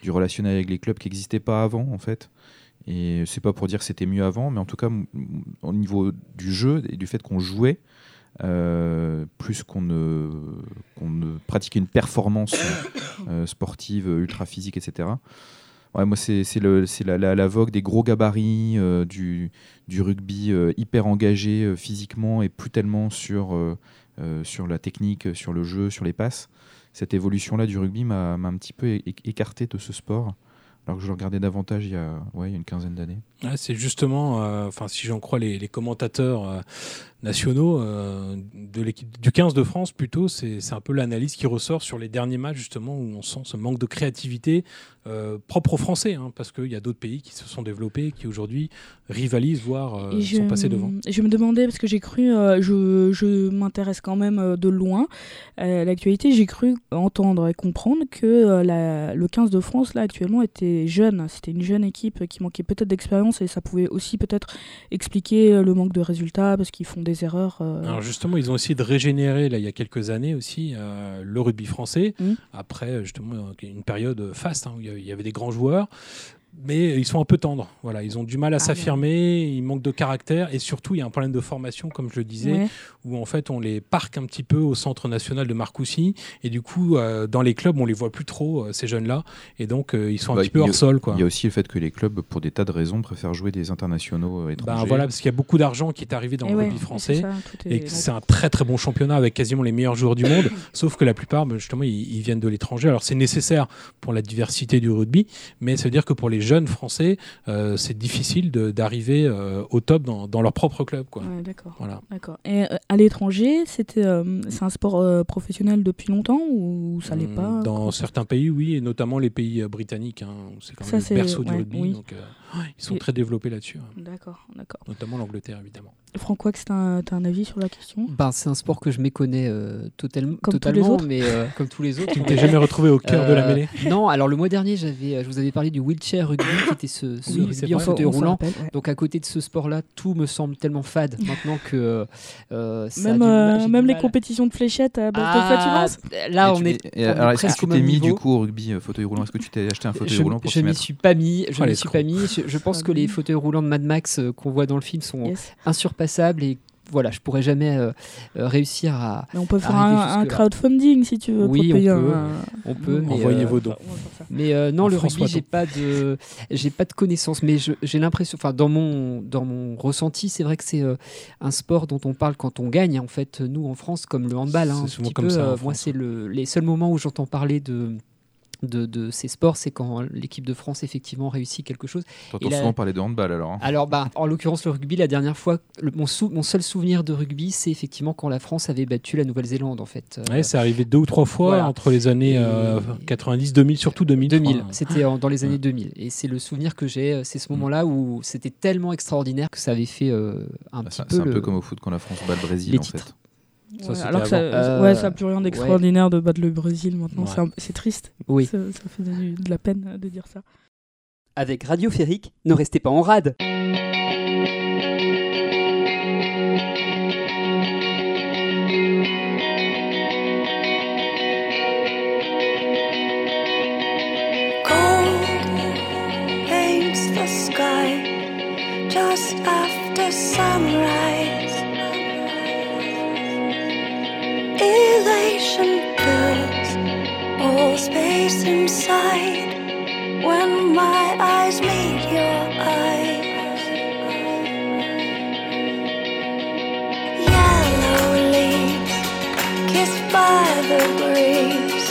du relationnel avec les clubs qui n'existaient pas avant, en fait. Et c'est pas pour dire que c'était mieux avant, mais en tout cas, au niveau du jeu et du fait qu'on jouait, euh, plus qu'on ne, pratiquait une performance euh, sportive, ultra physique, etc. Moi, c'est la, la, la, vogue des gros gabarits, du, du, rugby hyper engagé physiquement et plus tellement sur sur la technique, sur le jeu, sur les passes. Cette évolution-là du rugby m'a un petit peu écarté de ce sport. Alors que je le regardais davantage il y a, ouais, il y a une quinzaine d'années. c'est justement, enfin si j'en crois les, les commentateurs nationaux euh, de l'équipe du 15 de France plutôt c'est un peu l'analyse qui ressort sur les derniers matchs justement où on sent ce manque de créativité euh, propre aux Français hein, parce qu'il y a d'autres pays qui se sont développés qui aujourd'hui rivalisent voire euh, sont passés devant. Je me demandais parce que j'ai cru je, je m'intéresse quand même de loin à l'actualité j'ai cru entendre et comprendre que la, le 15 de France là actuellement était jeune c'était une jeune équipe qui manquait peut-être d'expérience et ça pouvait aussi peut-être expliquer le manque de résultats parce qu'ils font des erreurs. Euh. Alors justement, ils ont essayé de régénérer là il y a quelques années aussi euh, le rugby français mmh. après justement une période faste hein, où il y avait des grands joueurs mais ils sont un peu tendres. Voilà, ils ont du mal à ah, s'affirmer, ils manquent de caractère et surtout il y a un problème de formation, comme je le disais, où en fait on les parque un petit peu au centre national de Marcoussis et du coup euh, dans les clubs on les voit plus trop euh, ces jeunes-là et donc euh, ils sont un bah, petit peu hors sol. Quoi. Il y a aussi le fait que les clubs, pour des tas de raisons, préfèrent jouer des internationaux ben, étrangers. voilà, parce qu'il y a beaucoup d'argent qui est arrivé dans le rugby français et c'est un très très bon championnat avec quasiment les meilleurs joueurs du monde, sauf que la plupart ben, justement ils, ils viennent de l'étranger. Alors c'est nécessaire pour la diversité du rugby, mais ça veut dire que pour les jeunes français, euh, c'est difficile d'arriver euh, au top dans, dans, leur propre club. Quoi. d'accord. Voilà. d'accord. Et euh, à l'étranger, c'était c'est un sport professionnel depuis longtemps ou ça l'est pas? Dans certains pays, oui, et notamment les pays britanniques. Hein, c'est quand même le berceau du rugby. Donc, ils sont très développés là-dessus. Hein. D'accord, d'accord. Notamment l'Angleterre, évidemment. Franck, tu as, un avis sur la question? Ben, C'est un sport que je méconnais totalement, comme totalement, mais comme tous les autres. tu ne t'es jamais retrouvé au cœur de la mêlée? Non, alors le mois dernier, je vous avais parlé du wheelchair rugby qui était ce, ce rugby en fauteuil roulant. Donc à côté de ce sport-là, tout me semble tellement fade maintenant que euh, même, euh, même les compétitions de fléchettes à base ah, de Là, on est. alors est-ce que tu t'es mis du coup au rugby euh, fauteuil roulant? Est-ce que tu t'es acheté un fauteuil roulant pour Je m'y suis pas mis. Je m'y suis pas mis. Je, pense que les fauteuils roulants de Mad Max qu'on voit dans le film sont insurpassables et voilà, je pourrais jamais euh, euh, réussir à. on peut faire un, crowdfunding si tu veux. Oui, on, peut, on peut. Envoyez euh, vos dons. Mais non, le rugby, j'ai pas de, j'ai pas de connaissances, mais j'ai l'impression, enfin dans mon dans mon ressenti, c'est vrai que c'est un sport dont on parle quand on gagne. En fait, nous en France, comme le handball, hein, un petit peu. moi, c'est le, les seuls moments où j'entends parler de de, ces sports, c'est quand l'équipe de France effectivement réussit quelque chose. T'entends souvent parler de handball alors. Hein. Alors, bah, en l'occurrence, le rugby, la dernière fois, mon, mon, seul souvenir de rugby, c'est effectivement quand la France avait battu la Nouvelle-Zélande en fait. Ouais, c'est arrivé deux ou trois fois entre les années 90, euh, 2000, surtout 2000. 2000, c'était dans les années 2000. Et c'est le souvenir que j'ai, euh, c'est ce mm. moment-là où c'était tellement extraordinaire que ça avait fait euh, un bah, petit peu. C'est un peu comme au foot quand la France bat le Brésil en fait alors que ça, ouais, ça n'a plus rien d'extraordinaire de battre le Brésil maintenant. C'est triste. Oui. Ça, fait de, la peine de dire ça. Avec Radio Férique, ne restez pas en rade. Inside when my eyes meet your eyes. Yellow leaves kissed by the breeze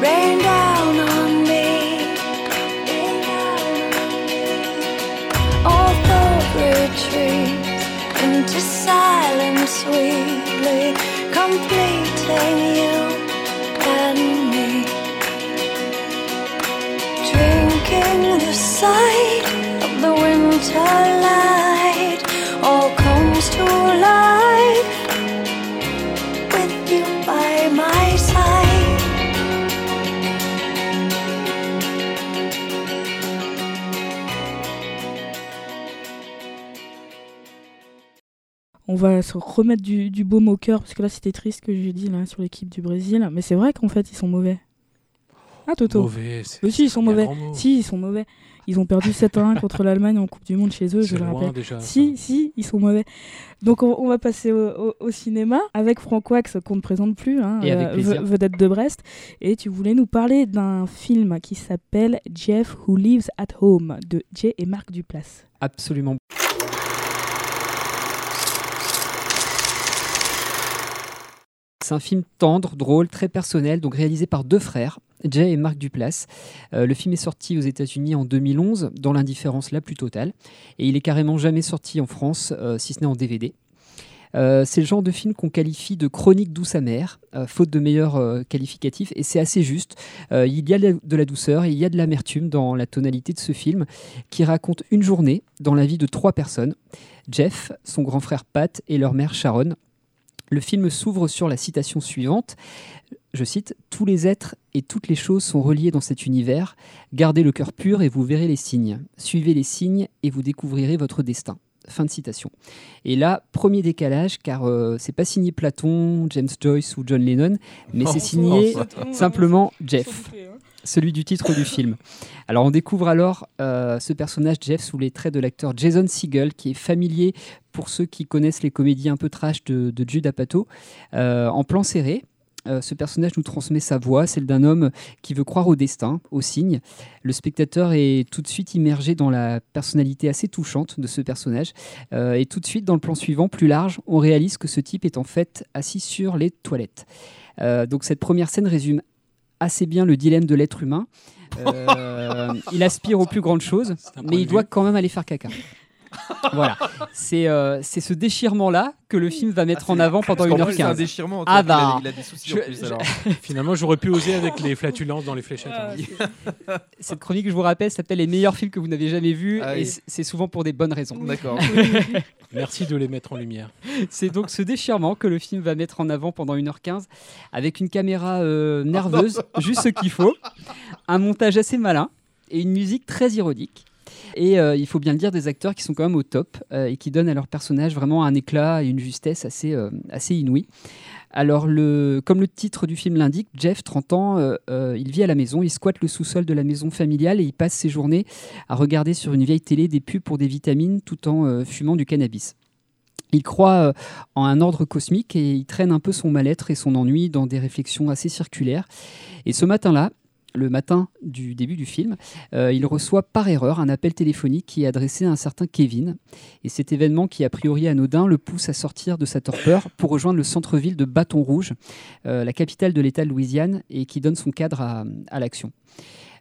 rain down on me. All thought retreats into silence sweetly completing you and me. Drinking the sight of the winter light all comes to life with you by my side. on va se remettre du, du baume au cœur, parce que là c'était triste que j'ai dit là, sur l'équipe du Brésil, mais c'est vrai qu'en fait ils sont mauvais. Ah Toto Mauvais, mais si, ils sont mauvais. Si, ils sont mauvais. Ils ont perdu 7-1 contre l'Allemagne en Coupe du Monde chez eux, je le rappelle. Déjà, si, si, ils sont mauvais. Donc on, va passer au, cinéma avec Franck Wax qu'on ne présente plus, hein, euh, vedette de Brest. Et tu voulais nous parler d'un film qui s'appelle Jeff Who Lives at Home de Jay et Marc Duplass. Absolument. C'est un film tendre, drôle, très personnel, donc réalisé par deux frères. Jay et Marc Duplass. le film est sorti aux États-Unis en 2011, dans l'indifférence la plus totale, et il est carrément jamais sorti en France, si ce n'est en DVD. Euh, c'est le genre de film qu'on qualifie de chronique douce amère, euh, faute de meilleurs euh, qualificatifs, et c'est assez juste. il y a de la douceur et il y a de l'amertume dans la tonalité de ce film, qui raconte une journée dans la vie de trois personnes Jeff, son grand frère Pat et leur mère Sharon. Le film s'ouvre sur la citation suivante. Je cite Tous les êtres et toutes les choses sont reliés dans cet univers. Gardez le cœur pur et vous verrez les signes. Suivez les signes et vous découvrirez votre destin. Fin de citation. Et là, premier décalage, car euh, c'est pas signé Platon, James Joyce ou John Lennon, mais c'est signé simplement Jeff, celui du titre du film. Alors on découvre alors euh, ce personnage Jeff sous les traits de l'acteur Jason Segel, qui est familier pour ceux qui connaissent les comédies un peu trash de, de Jude Apatow, euh, en plan serré. Euh, ce personnage nous transmet sa voix, celle d'un homme qui veut croire au destin, au signe. Le spectateur est tout de suite immergé dans la personnalité assez touchante de ce personnage. Et tout de suite, dans le plan suivant, plus large, on réalise que ce type est en fait assis sur les toilettes. Donc cette première scène résume assez bien le dilemme de l'être humain. il aspire aux plus grandes choses, mais il doit quand même aller faire caca. voilà. C'est euh, c'est ce déchirement-là que le film va mettre ah, en avant pendant 1h15. C'est un déchirement. Ah bah. Il a, des soucis en plus, alors. Finalement, j'aurais pu oser avec les flatulences dans les fléchettes. Hein. Cette chronique, je vous rappelle, s'appelle Les meilleurs films que vous n'avez jamais vus. Ah et c'est souvent pour des bonnes raisons. D'accord. Merci de les mettre en lumière. C'est donc ce déchirement que le film va mettre en avant pendant 1h15 avec une caméra euh, nerveuse, juste ce qu'il faut, un montage assez malin et une musique très ironique. Et euh, il faut bien le dire, des acteurs qui sont quand même au top euh, et qui donnent à leur personnage vraiment un éclat et une justesse assez, euh, assez inouïe. Alors, le, comme le titre du film l'indique, Jeff, 30 ans, il vit à la maison, il squatte le sous-sol de la maison familiale et il passe ses journées à regarder sur une vieille télé des pubs pour des vitamines tout en fumant du cannabis. Il croit en un ordre cosmique et il traîne un peu son mal-être et son ennui dans des réflexions assez circulaires. Et ce matin-là, le matin du début du film, euh, il reçoit par erreur un appel téléphonique qui est adressé à un certain Kevin. Et cet événement, qui a priori anodin, le pousse à sortir de sa torpeur pour rejoindre le centre-ville de Bâton Rouge, euh, la capitale de l'État de Louisiane, et qui donne son cadre à, l'action.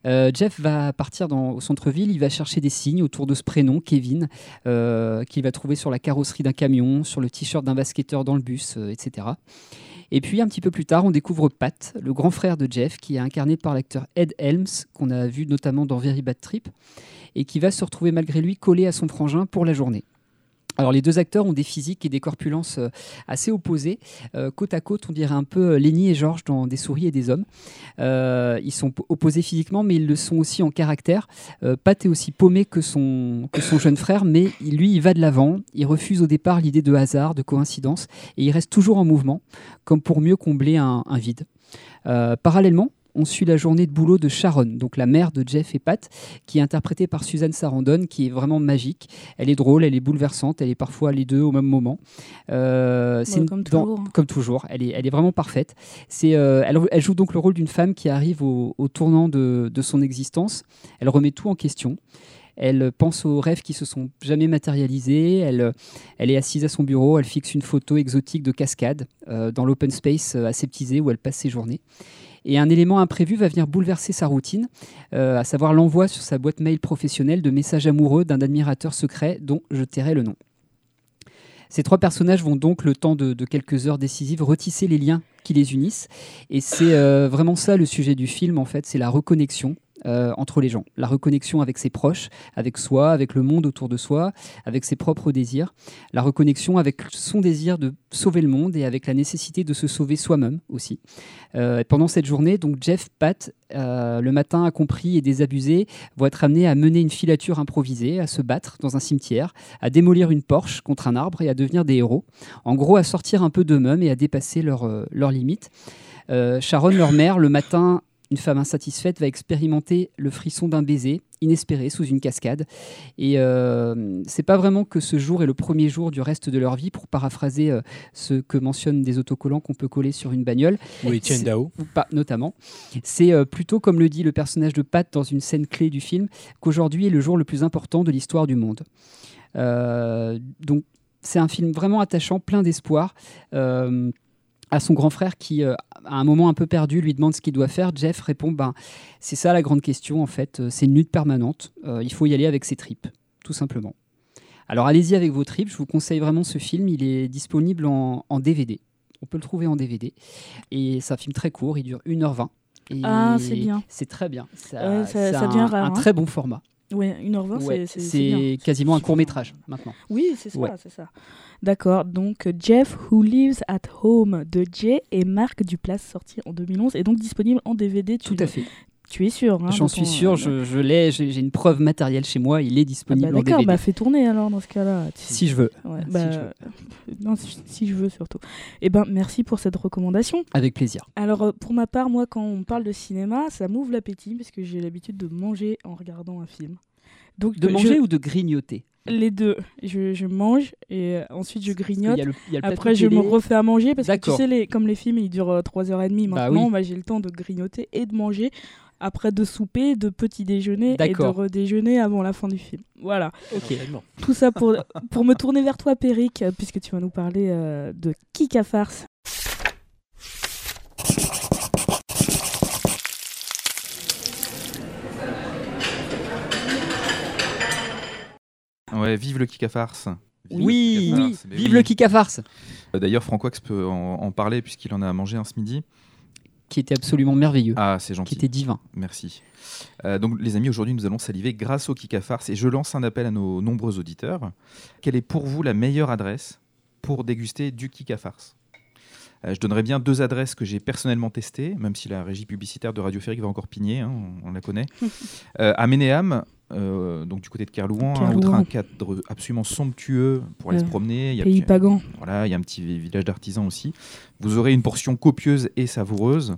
Euh, Jeff va partir au centre-ville, il va chercher des signes autour de ce prénom, Kevin, qu'il va trouver sur la carrosserie d'un camion, sur le t-shirt d'un basketteur dans le bus, etc. Et puis un petit peu plus tard, on découvre Pat, le grand frère de Jeff, qui est incarné par l'acteur Ed Helms, qu'on a vu notamment dans Very Bad Trip, et qui va se retrouver malgré lui collé à son frangin pour la journée. Alors les deux acteurs ont des physiques et des corpulences euh, assez opposés. Euh, côte à côte, on dirait un peu euh, Lenny et George dans Des souris et des hommes. ils sont opposés physiquement, mais ils le sont aussi en caractère. Pat est aussi paumé que son, jeune frère, mais lui, il va de l'avant. Il refuse au départ l'idée de hasard, de coïncidence, et il reste toujours en mouvement, comme pour mieux combler un vide. parallèlement, on suit la journée de boulot de Sharon, donc la mère de Jeff et Pat, qui est interprétée par Suzanne Sarandon, qui est vraiment magique. Elle est drôle, elle est bouleversante, elle est parfois les deux au même moment. Euh, comme, toujours. comme, toujours. elle est, elle est vraiment parfaite. C'est, euh, elle, joue donc le rôle d'une femme qui arrive au, tournant de, son existence. Elle remet tout en question. Elle pense aux rêves qui se sont jamais matérialisés. Elle, elle est assise à son bureau. Elle fixe une photo exotique de cascade euh, dans l'open space aseptisé où elle passe ses journées. Et un élément imprévu va venir bouleverser sa routine, euh, à savoir l'envoi sur sa boîte mail professionnelle de messages amoureux d'un admirateur secret dont je tairai le nom. Ces trois personnages vont donc, le temps de, quelques heures décisives, retisser les liens qui les unissent. Et c'est euh, vraiment ça le sujet du film, en fait, c'est la reconnexion euh, entre les gens. La reconnexion avec ses proches, avec soi, avec le monde autour de soi, avec ses propres désirs. La reconnexion avec son désir de sauver le monde et avec la nécessité de se sauver soi-même aussi. Euh, pendant cette journée, donc Jeff, Pat, euh, le matin incompris et désabusé, vont être amenés à mener une filature improvisée, à se battre dans un cimetière, à démolir une Porsche contre un arbre et à devenir des héros. En gros, à sortir un peu d'eux-mêmes et à dépasser leurs limites. Sharon, leur mère, le matin une femme insatisfaite va expérimenter le frisson d'un baiser inespéré sous une cascade. Et euh, c'est pas vraiment que ce jour est le premier jour du reste de leur vie, pour paraphraser euh, ce que mentionnent des autocollants qu'on peut coller sur une bagnole. Ou Dao. Pas, notamment. C'est euh, plutôt, comme le dit le personnage de Pat dans une scène clé du film, qu'aujourd'hui est le jour le plus important de l'histoire du monde. donc c'est un film vraiment attachant, plein d'espoir à son grand frère qui, à un moment un peu perdu, lui demande ce qu'il doit faire. Jeff répond ben, C'est ça la grande question, en fait. C'est une lutte permanente. il faut y aller avec ses tripes, tout simplement. Alors allez-y avec vos tripes. Je vous conseille vraiment ce film. Il est disponible en, en DVD. On peut le trouver en DVD. Et c'est un film très court. Il dure 1h20 ah, c'est bien. C'est très bien. Ça, ça, ça devient un, rare. Un hein. très bon format. Oui, 1h20, ouais, c'est quasiment un court métrage maintenant. Oui, c'est ça, c'est ça. D'accord, donc Jeff Who Lives at Home de Jay et Marc Duplass, sorti en 2011, et donc disponible en DVD. Tout à fait. Tu es sûr hein, J'en suis sûr, je, je l'ai, j'ai une preuve matérielle chez moi, il est disponible ah bah en DVD. D'accord, bah fais tourner alors dans ce cas-là. Si je veux. Ouais, bah, si je veux. Non, si, je veux surtout. Eh ben merci pour cette recommandation. Avec plaisir. Alors euh, pour ma part, moi quand on parle de cinéma, ça m'ouvre l'appétit parce que j'ai l'habitude de manger en regardant un film. Donc de manger ou de grignoter? Les deux. Je, je, mange et euh, ensuite je grignote. Après, je me refais à manger parce que tu sais, les, comme les films ils durent 3h30 bah maintenant, bah, j'ai le temps de grignoter et de manger après de souper, de petit déjeuner et de redéjeuner avant la fin du film. Voilà. Ok. Tout ça pour, pour me tourner vers toi, Péric, puisque tu vas nous parler euh, de Kika Farce. Ouais, vive le Kika Farce. oui, oui, vive le Kika Farce. Euh, d'ailleurs, Wax peut en, en parler puisqu'il en a mangé un ce midi qui était absolument merveilleux. Ah, c'est gentil. Qui était divin. Merci. Euh, donc, les amis, aujourd'hui, nous allons saliver grâce au Kika Farce et je lance un appel à nos nombreux auditeurs. Quelle est pour vous la meilleure adresse pour déguster du Kika Farce euh, je donnerai bien deux adresses que j'ai personnellement testées, même si la régie publicitaire de Radio Férique va encore pigner, hein, on, la connaît. euh, à Ménéam, euh, donc du côté de Kerlouan, hein, un cadre absolument somptueux pour aller se promener. Il y a pays pagan. Voilà, il y a un petit village d'artisans aussi. Vous aurez une portion copieuse et savoureuse.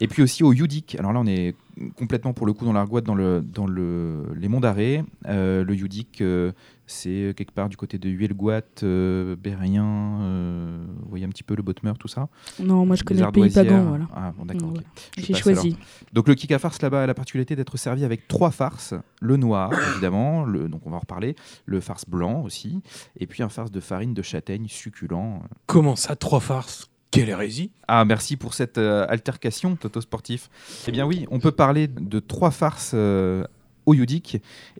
Et puis aussi au Yudik. Alors là, on est complètement pour le coup dans l'argoite, dans, le, dans le, les monts d'arrêt. Euh, le Yudik, euh, c'est quelque part du côté de Huelgoat, euh, Bérien, euh, vous voyez un petit peu le Botmer, tout ça. Non, moi je connais le pays pagan. Voilà. Ah bon, d'accord. J'ai choisi. Donc le Kika farce là-bas a la particularité d'être servi avec trois farces. Le noir, évidemment, le, donc on va en reparler. Le farce blanc aussi. Et puis un farce de farine de châtaigne succulent. Comment ça, trois farces? Quelle hérésie Ah, merci pour cette euh, altercation, Toto Sportif. Eh bien oui, on peut parler de trois farces euh, au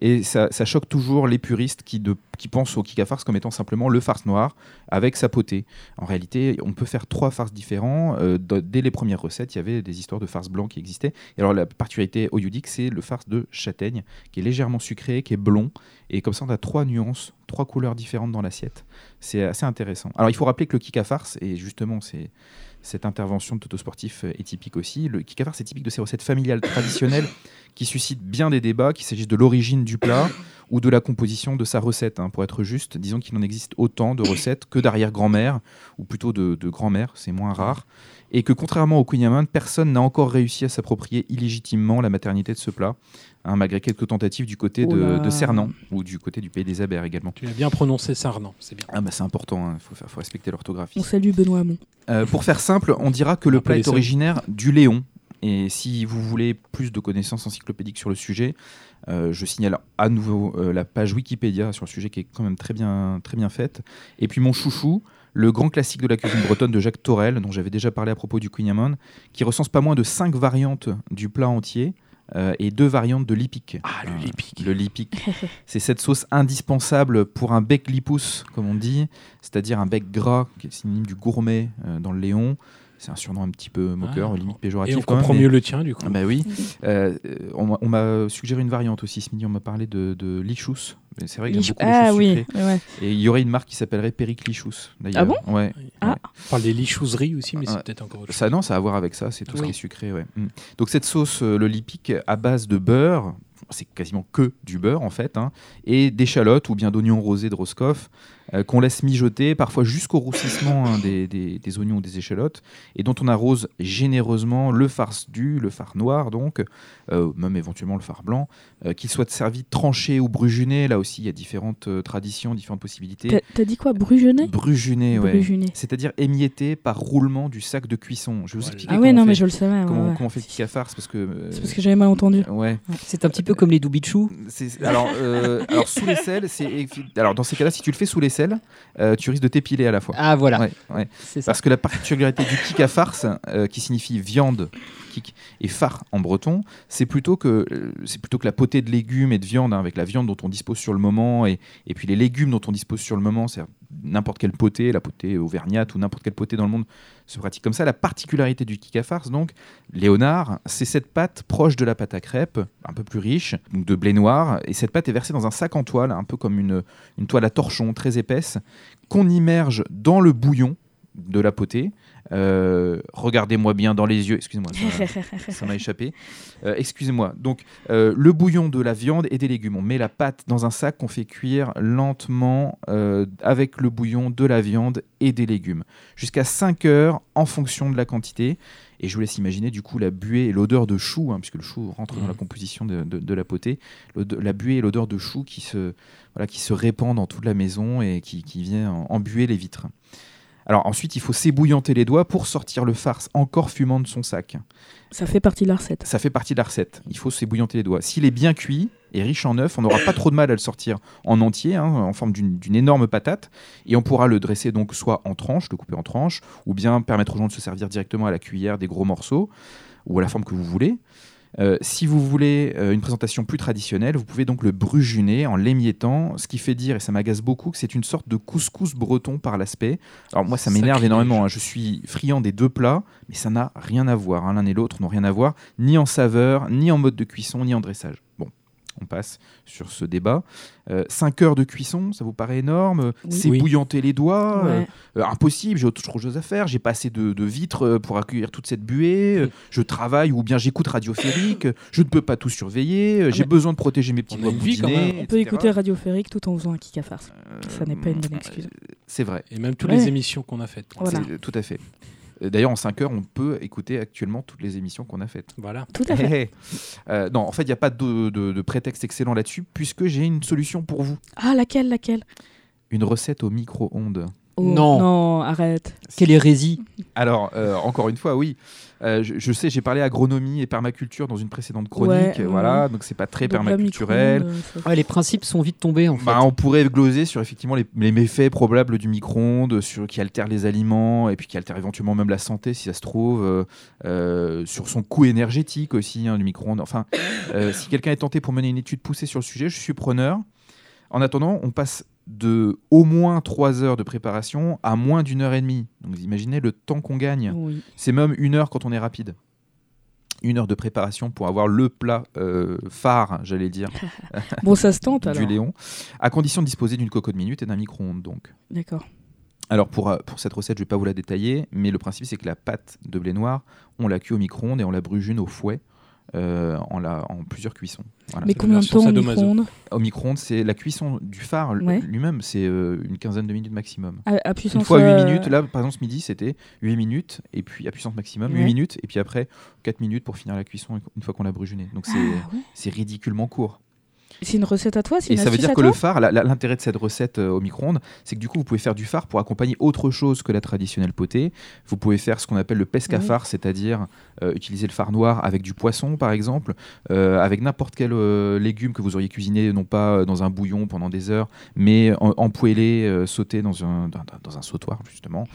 et ça, choque toujours les puristes qui, pensent au Kika farce comme étant simplement le farce noir avec sa potée. En réalité, on peut faire trois farces différents. Euh, dès les premières recettes, il y avait des histoires de farce blanc qui existaient. Et alors la particularité au Yudik, c'est le farce de châtaigne qui est légèrement sucré, qui est blond et comme ça on a trois nuances trois couleurs différentes dans l'assiette. C'est assez intéressant. Alors il faut rappeler que le kika farce, et justement c'est cette intervention de Toto Sportif est typique aussi. Le kika farce est typique de ces recettes familiales traditionnelles qui suscitent bien des débats, qu'il s'agisse de l'origine du plat ou de la composition de sa recette. Hein. Pour être juste, disons qu'il en existe autant de recettes que d'arrière-grand-mère, ou plutôt de, de grand-mère, c'est moins rare et que contrairement au Queen personne n'a encore réussi à s'approprier illégitimement la maternité de ce plat, hein, malgré quelques tentatives du côté de, de, Cernan ou du côté du pays des Abers également. Tu as bien prononcé Cernan, c'est bien. Ah bah c'est important, il hein, faut, faut, respecter l'orthographie. On salue Benoît Hamon. Euh, pour faire simple, on dira que le plat est originaire du Léon. Et si vous voulez plus de connaissances encyclopédiques sur le sujet, euh, je signale à nouveau euh, la page Wikipédia sur le sujet qui est quand même très bien, très bien faite. Et puis mon chouchou, le grand classique de la cuisine bretonne de Jacques Torel, dont j'avais déjà parlé à propos du Queen qui recense pas moins de 5 variantes du plat entier. Euh, et deux variantes de lipic. Ah, le euh, lipic. Le lipic. c'est cette sauce indispensable pour un bec lipous, comme on dit, c'est-à-dire un bec gras, qui est synonyme du gourmet euh, dans le Léon. C'est un surnom un petit peu moqueur, ah, limite péjoratif. Et on comprend mieux le tien, du coup. Ah bah oui. on m'a suggéré une variante aussi ce midi, on m'a parlé de, de lichous, c'est vrai qu'il y a beaucoup ah, de oui, Et il y aurait une marque qui s'appellerait Périclichous. Ah bon ouais, ah. On parle des lichouseries aussi, mais c'est peut-être encore autre chose. Ça, non, ça a à voir avec ça, c'est tout ce qui est sucré. Ouais. Mm. Donc cette sauce, euh, le lipic, à base de beurre, c'est quasiment que du beurre en fait, hein, et d'échalotes ou bien d'oignons rosés de Roscoff, euh, qu'on laisse mijoter, parfois jusqu'au roussissement hein, des, des, oignons ou des échalotes, et dont on arrose généreusement le farce du, le phare noir donc, euh, même éventuellement le phare blanc, euh, qu'il soit servi tranché ou brujuné, là aussi il y a différentes traditions, différentes possibilités. T'as dit quoi, brujuné? Brujuné, ouais. C'est-à-dire émietté par roulement du sac de cuisson. Je vais vous expliquer ah oui, non, mais je le savais. Comment, on fait le petit farce parce que. C'est parce que j'avais mal entendu. Ouais. C'est un petit peu comme les doubichous. Alors, alors sous les selles, c'est alors dans ces cas-là, si tu le fais sous les vaisselle, tu risques de t'épiler à la fois. Ah voilà. Parce que la particularité du kick à farce, qui signifie viande et phare en breton, c'est plutôt que euh, c'est plutôt que la potée de légumes et de viande hein, avec la viande dont on dispose sur le moment et, et puis les légumes dont on dispose sur le moment, c'est n'importe quelle potée, la potée auvergnate ou n'importe quelle potée dans le monde se pratique comme ça. La particularité du kick farce, donc, Léonard, c'est cette pâte proche de la pâte à crêpes, un peu plus riche, de blé noir, et cette pâte est versée dans un sac en toile, un peu comme une, une toile à torchon très épaisse, qu'on immerge dans le bouillon de la potée. Euh, regardez-moi bien dans les yeux. Excusez-moi, ça m'a échappé. Euh, excusez-moi. Donc, euh, le bouillon de la viande et des légumes. On met la pâte dans un sac qu'on fait cuire lentement avec le bouillon de la viande et des légumes. Jusqu'à 5 heures en fonction de la quantité. Et je vous laisse imaginer du coup la buée et l'odeur de chou, hein, puisque le chou rentre dans la mmh. composition de, la potée, la buée et l'odeur de chou qui se, voilà, qui se répand dans toute la maison et qui, vient embuer les vitres. Alors ensuite, il faut s'ébouillanter les doigts pour sortir le farce encore fumant de son sac. Ça fait partie de la recette. Ça fait partie de la recette. Il faut s'ébouillanter les doigts. S'il est bien cuit et riche en œufs, on n'aura pas trop de mal à le sortir en entier, hein, en forme d'une énorme patate. Et on pourra le dresser donc soit en tranches, le couper en tranches, ou bien permettre aux gens de se servir directement à la cuillère des gros morceaux, ou à la forme que vous voulez. Euh, si vous voulez euh, une présentation plus traditionnelle, vous pouvez donc le brujuner en l'émiettant, ce qui fait dire, et ça m'agace beaucoup, que c'est une sorte de couscous breton par l'aspect. Alors moi, ça m'énerve énormément. Hein. Je suis friand des deux plats, mais ça n'a rien à voir. Hein. L'un et l'autre n'ont rien à voir, ni en saveur, ni en mode de cuisson, ni en dressage. Bon, on passe sur ce débat. 5 euh, heures de cuisson, ça vous paraît énorme? C'est bouillanter les doigts euh, euh, Impossible, j'ai autre chose à faire, j'ai pas assez de, vitres pour accueillir toute cette buée, je travaille ou bien j'écoute radiophérique, je ne peux pas tout surveiller, j'ai besoin de protéger mes petits doigts On peut écouter radiophérique tout en faisant un kick à farce. ça n'est pas une bonne excuse. C'est vrai. Et même toutes les émissions qu'on a faites. Tout à fait. D'ailleurs, en 5 heures, on peut écouter actuellement toutes les émissions qu'on a faites. Voilà. Tout à fait. Euh, non, en fait, il n'y a pas de, prétexte excellent là-dessus, puisque j'ai une solution pour vous. Ah, laquelle, laquelle? Une recette au micro-ondes. Oh, non. non, arrête. Quelle hérésie. Alors, euh, encore une fois, oui. Euh, je, sais, j'ai parlé agronomie et permaculture dans une précédente chronique, voilà, donc c'est pas très permaculturel. les principes sont vite tombés en bah, fait. on pourrait gloser sur effectivement les, méfaits probables du micro-ondes, sur qui altère les aliments et puis qui altère éventuellement même la santé si ça se trouve, euh, euh, sur son coût énergétique aussi hein, du micro-ondes. Enfin, si quelqu'un est tenté pour mener une étude poussée sur le sujet, je suis preneur. En attendant, on passe de au moins 3 heures de préparation à moins d'une heure et demie. Donc vous imaginez le temps qu'on gagne. C'est même une heure quand on est rapide. Une heure de préparation pour avoir le plat euh, phare, j'allais dire. bon, ça se tente Du Léon. À condition de disposer d'une cocotte minute et d'un micro-ondes, donc. D'accord. Alors pour, euh, pour cette recette, je ne vais pas vous la détailler, mais le principe c'est que la pâte de blé noir, on la cuit au micro-ondes et on la brujune au fouet euh, en, la, en plusieurs cuissons. Mais combien de temps au micro-ondes? Au micro-ondes, c'est la cuisson du phare lui-même, c'est euh, une quinzaine de minutes maximum. À, puissance une fois 8 euh, minutes, là par exemple ce midi c'était 8 minutes, et puis à puissance maximum 8 minutes, et puis après 4 minutes pour finir la cuisson une fois qu'on l'a brujunée. Donc c'est ah, ridiculement court. C'est une recette à toi Et ça veut dire que le phare, l'intérêt de cette recette euh, au micro-ondes, c'est que du coup, vous pouvez faire du phare pour accompagner autre chose que la traditionnelle potée. Vous pouvez faire ce qu'on appelle le pesca phare, c'est-à-dire euh, utiliser le phare noir avec du poisson, par exemple, euh, avec n'importe quel légume que vous auriez cuisiné, non pas dans un bouillon pendant des heures, mais empoêlé, sauté dans un, dans un sautoir, justement,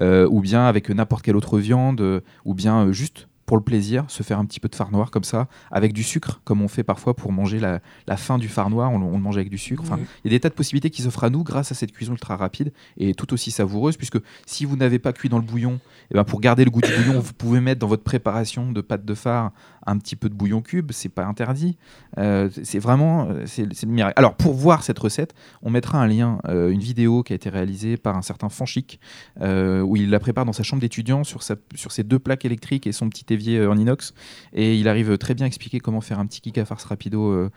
ou bien avec n'importe quelle autre viande, ou bien juste pour le plaisir, se faire un petit peu de phare noir comme ça, avec du sucre, comme on fait parfois pour manger la, fin du phare noir, on, le mange avec du sucre. Enfin, il y a des tas de possibilités qui s'offrent à nous grâce à cette cuisson ultra rapide et tout aussi savoureuse, puisque si vous n'avez pas cuit dans le bouillon, et eh ben pour garder le goût du bouillon, vous pouvez mettre dans votre préparation de pâte de phare un petit peu de bouillon cube, c'est pas interdit. Euh, c'est vraiment euh, c'est le miracle. Alors pour voir cette recette, on mettra un lien, euh, une vidéo qui a été réalisée par un certain Fanchic, où il la prépare dans sa chambre d'étudiant sur, sur ses deux plaques électriques et son petit évier en inox. Et il arrive très bien à expliquer comment faire un petit kick à farce rapido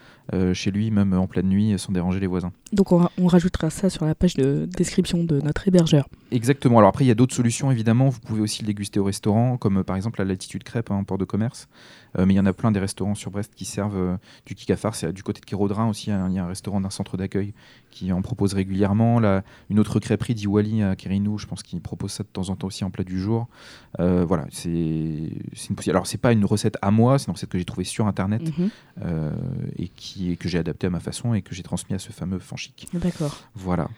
chez lui, même en pleine nuit, sans déranger les voisins. Donc on, on, rajoutera ça sur la page de description de notre hébergeur. Exactement. Alors après, il y a d'autres solutions évidemment. Vous pouvez aussi le déguster au restaurant, comme par exemple la latitude crêpe en hein, port de commerce. Mais il y en a plein des restaurants sur Brest qui servent du kikafar. C'est du côté de Kérodrin aussi, hein, il y a un restaurant d'un centre d'accueil qui en propose régulièrement. Là, une autre crêperie d'Iwali à Kérinou, je pense qu'il propose ça de temps en temps aussi en plat du jour. voilà, c'est une Alors, c'est pas une recette à moi, c'est une recette que j'ai trouvée sur Internet mhm. et qui, que j'ai adaptée à ma façon et que j'ai transmis à ce fameux Fanchic. D'accord. Voilà.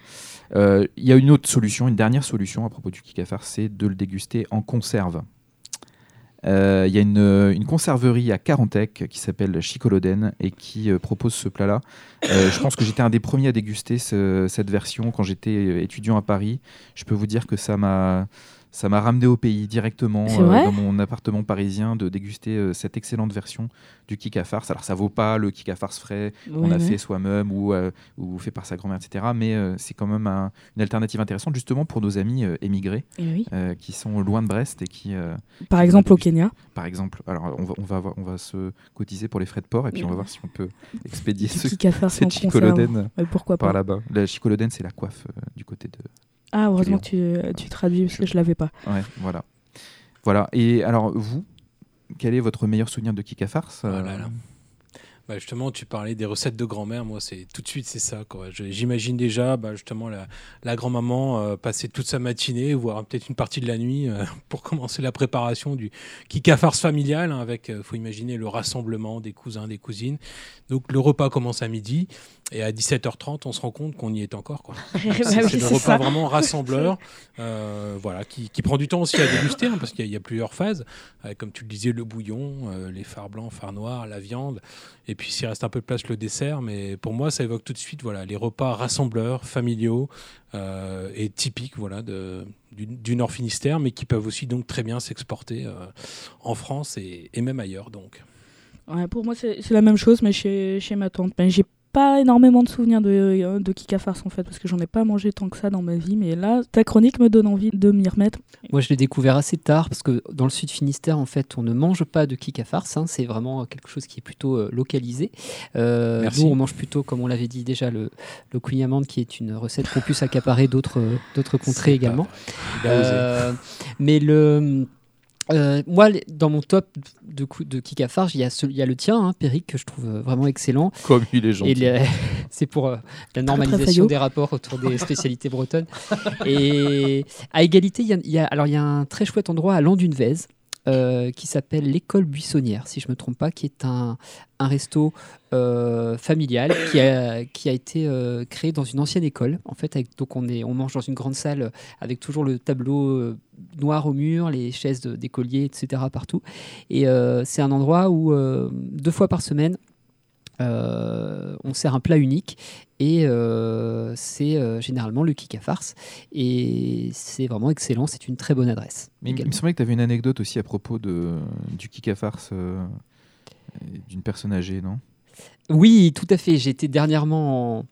Il y a une autre solution, une dernière solution à propos du kikafar, c'est de le déguster en conserve. Euh, il y a une, conserverie à Carantec qui s'appelle Chicoloden et qui euh, propose ce plat-là. Euh, je pense que j'étais un des premiers à déguster cette version quand j'étais étudiant à Paris. Je peux vous dire que ça m'a ça m'a ramené au pays directement euh, dans mon appartement parisien de déguster euh, cette excellente version du kika farce. Alors ça vaut pas le kika farce frais qu'on a fait soi-même ou, euh, ou fait par sa grand-mère, etc. Mais c'est quand même une alternative intéressante justement pour nos amis émigrés eh qui sont loin de Brest et qui. par exemple au Kenya. Par exemple. Alors on va, on va, on va se cotiser pour les frais de port et puis on va voir si on peut expédier ce, cette chicoloden pourquoi par là-bas. La chicoloden c'est la coiffe du côté de ah, heureusement que tu, tu traduis parce que je l'avais pas. Ouais, voilà. Voilà. Et alors, vous, quel est votre meilleur souvenir de Kika Farce oh bah, justement, tu parlais des recettes de grand-mère. Moi, c'est tout de suite, c'est ça. J'imagine déjà, bah, justement, la, la grand-maman euh, passer toute sa matinée, voire peut-être une partie de la nuit, euh, pour commencer la préparation du kika farce familial. Hein, avec, il euh, faut imaginer le rassemblement des cousins, des cousines. Donc, le repas commence à midi. Et à 17h30, on se rend compte qu'on y est encore. c'est bah le repas vraiment rassembleur, voilà, qui, qui, prend du temps aussi à déguster, hein, parce qu'il y, a plusieurs phases. comme tu le disais, le bouillon, les phares blancs, phares noirs, la viande. Et puis s'il reste un peu de place, le dessert. Mais pour moi, ça évoque tout de suite voilà, les repas rassembleurs, familiaux euh, et typiques voilà, de, du, Nord Finistère, mais qui peuvent aussi donc très bien s'exporter euh, en France et, et, même ailleurs. Donc. Pour moi, c'est la même chose, mais chez, chez ma tante. Ben, pas énormément de souvenirs de, euh, de Kika Farce en fait, parce que j'en ai pas mangé tant que ça dans ma vie, mais là, ta chronique me donne envie de m'y remettre. Moi, je l'ai découvert assez tard, parce que dans le sud Finistère, en fait, on ne mange pas de Kika Farce, hein, c'est vraiment quelque chose qui est plutôt euh, localisé. Euh, nous, on mange plutôt, comme on l'avait dit déjà, le, le queen qui est une recette qu'on puisse accaparer d'autres d'autres contrées également. mais le euh, moi, dans mon top de, de Kikafarge, il y, a il y a le tien, hein, Péric, que je trouve euh, vraiment excellent. Comme il est gentil. C'est pour euh, la normalisation des rapports autour des spécialités bretonnes. Et à égalité, il y, a, alors, il y a un très chouette endroit à Landunvez. Euh, qui s'appelle l'école buissonnière, si je ne me trompe pas, qui est un, un resto euh, familial qui a, qui a été euh, créé dans une ancienne école. En fait, donc on, est, on mange dans une grande salle avec toujours le tableau noir au mur, les chaises d'écoliers, etc. partout. Et c'est un endroit où deux fois par semaine, on sert un plat unique et euh, c'est euh, généralement le kika farce et c'est vraiment excellent, c'est une très bonne adresse. Mais il me semblait que tu avais une anecdote aussi à propos de, du kika farce d'une personne âgée, non? Oui, tout à fait. J'étais dernièrement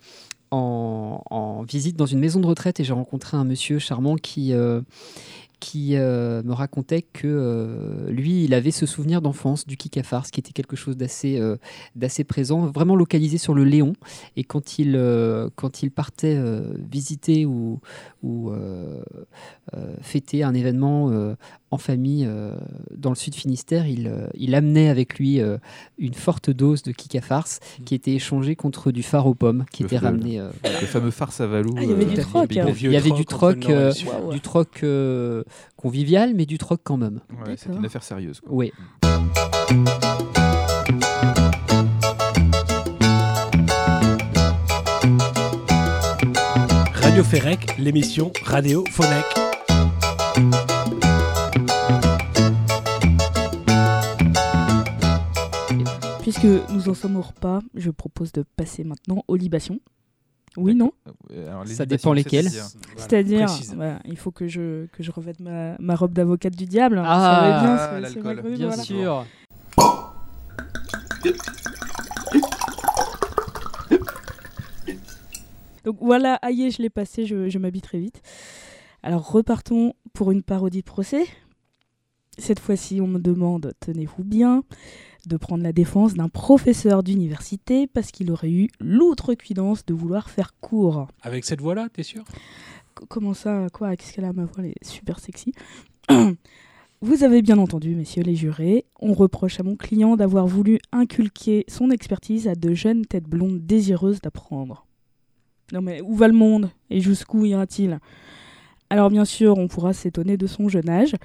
en, en, visite dans une maison de retraite et j'ai rencontré un monsieur charmant qui qui euh, me racontait que euh, lui, il avait ce souvenir d'enfance du kikafar, ce qui était quelque chose d'assez euh, d'assez présent, vraiment localisé sur le Léon. Et quand il, quand il partait visiter ou, ou fêter un événement en famille dans le sud Finistère, il, il amenait avec lui une forte dose de kikafars qui était échangée contre du phare aux pommes qui était ramené. Le fameux farce à Valou. Ah, il y avait du troc. Il y avait du troc, du troc convivial, mais du troc quand même. c'est une affaire sérieuse. Oui. Radio Ferrec, l'émission Radio Phonec. Puisque nous en sommes au repas, je propose de passer maintenant aux libations. Oui, non euh, Ça dépend lesquels. C'est-à-dire, il faut que je, que je revête ma, ma robe d'avocate du diable. Ah, ça bien, bien, bien sûr. Donc voilà, aïe, je l'ai passé, je, je m'habille très vite. Alors repartons pour une parodie de procès. Cette fois-ci, on me demande, tenez-vous bien, de prendre la défense d'un professeur d'université parce qu'il aurait eu l'outrecuidance de vouloir faire cours. Avec cette voix-là, t'es sûr? Comment ça? Quoi? Qu'est-ce qu'elle a ma voix? Elle est super sexy. Vous avez bien entendu, messieurs les jurés, on reproche à mon client d'avoir voulu inculquer son expertise à de jeunes têtes blondes désireuses d'apprendre. Non mais où va le monde? Et jusqu'où ira-t-il? Alors bien sûr, on pourra s'étonner de son jeune âge.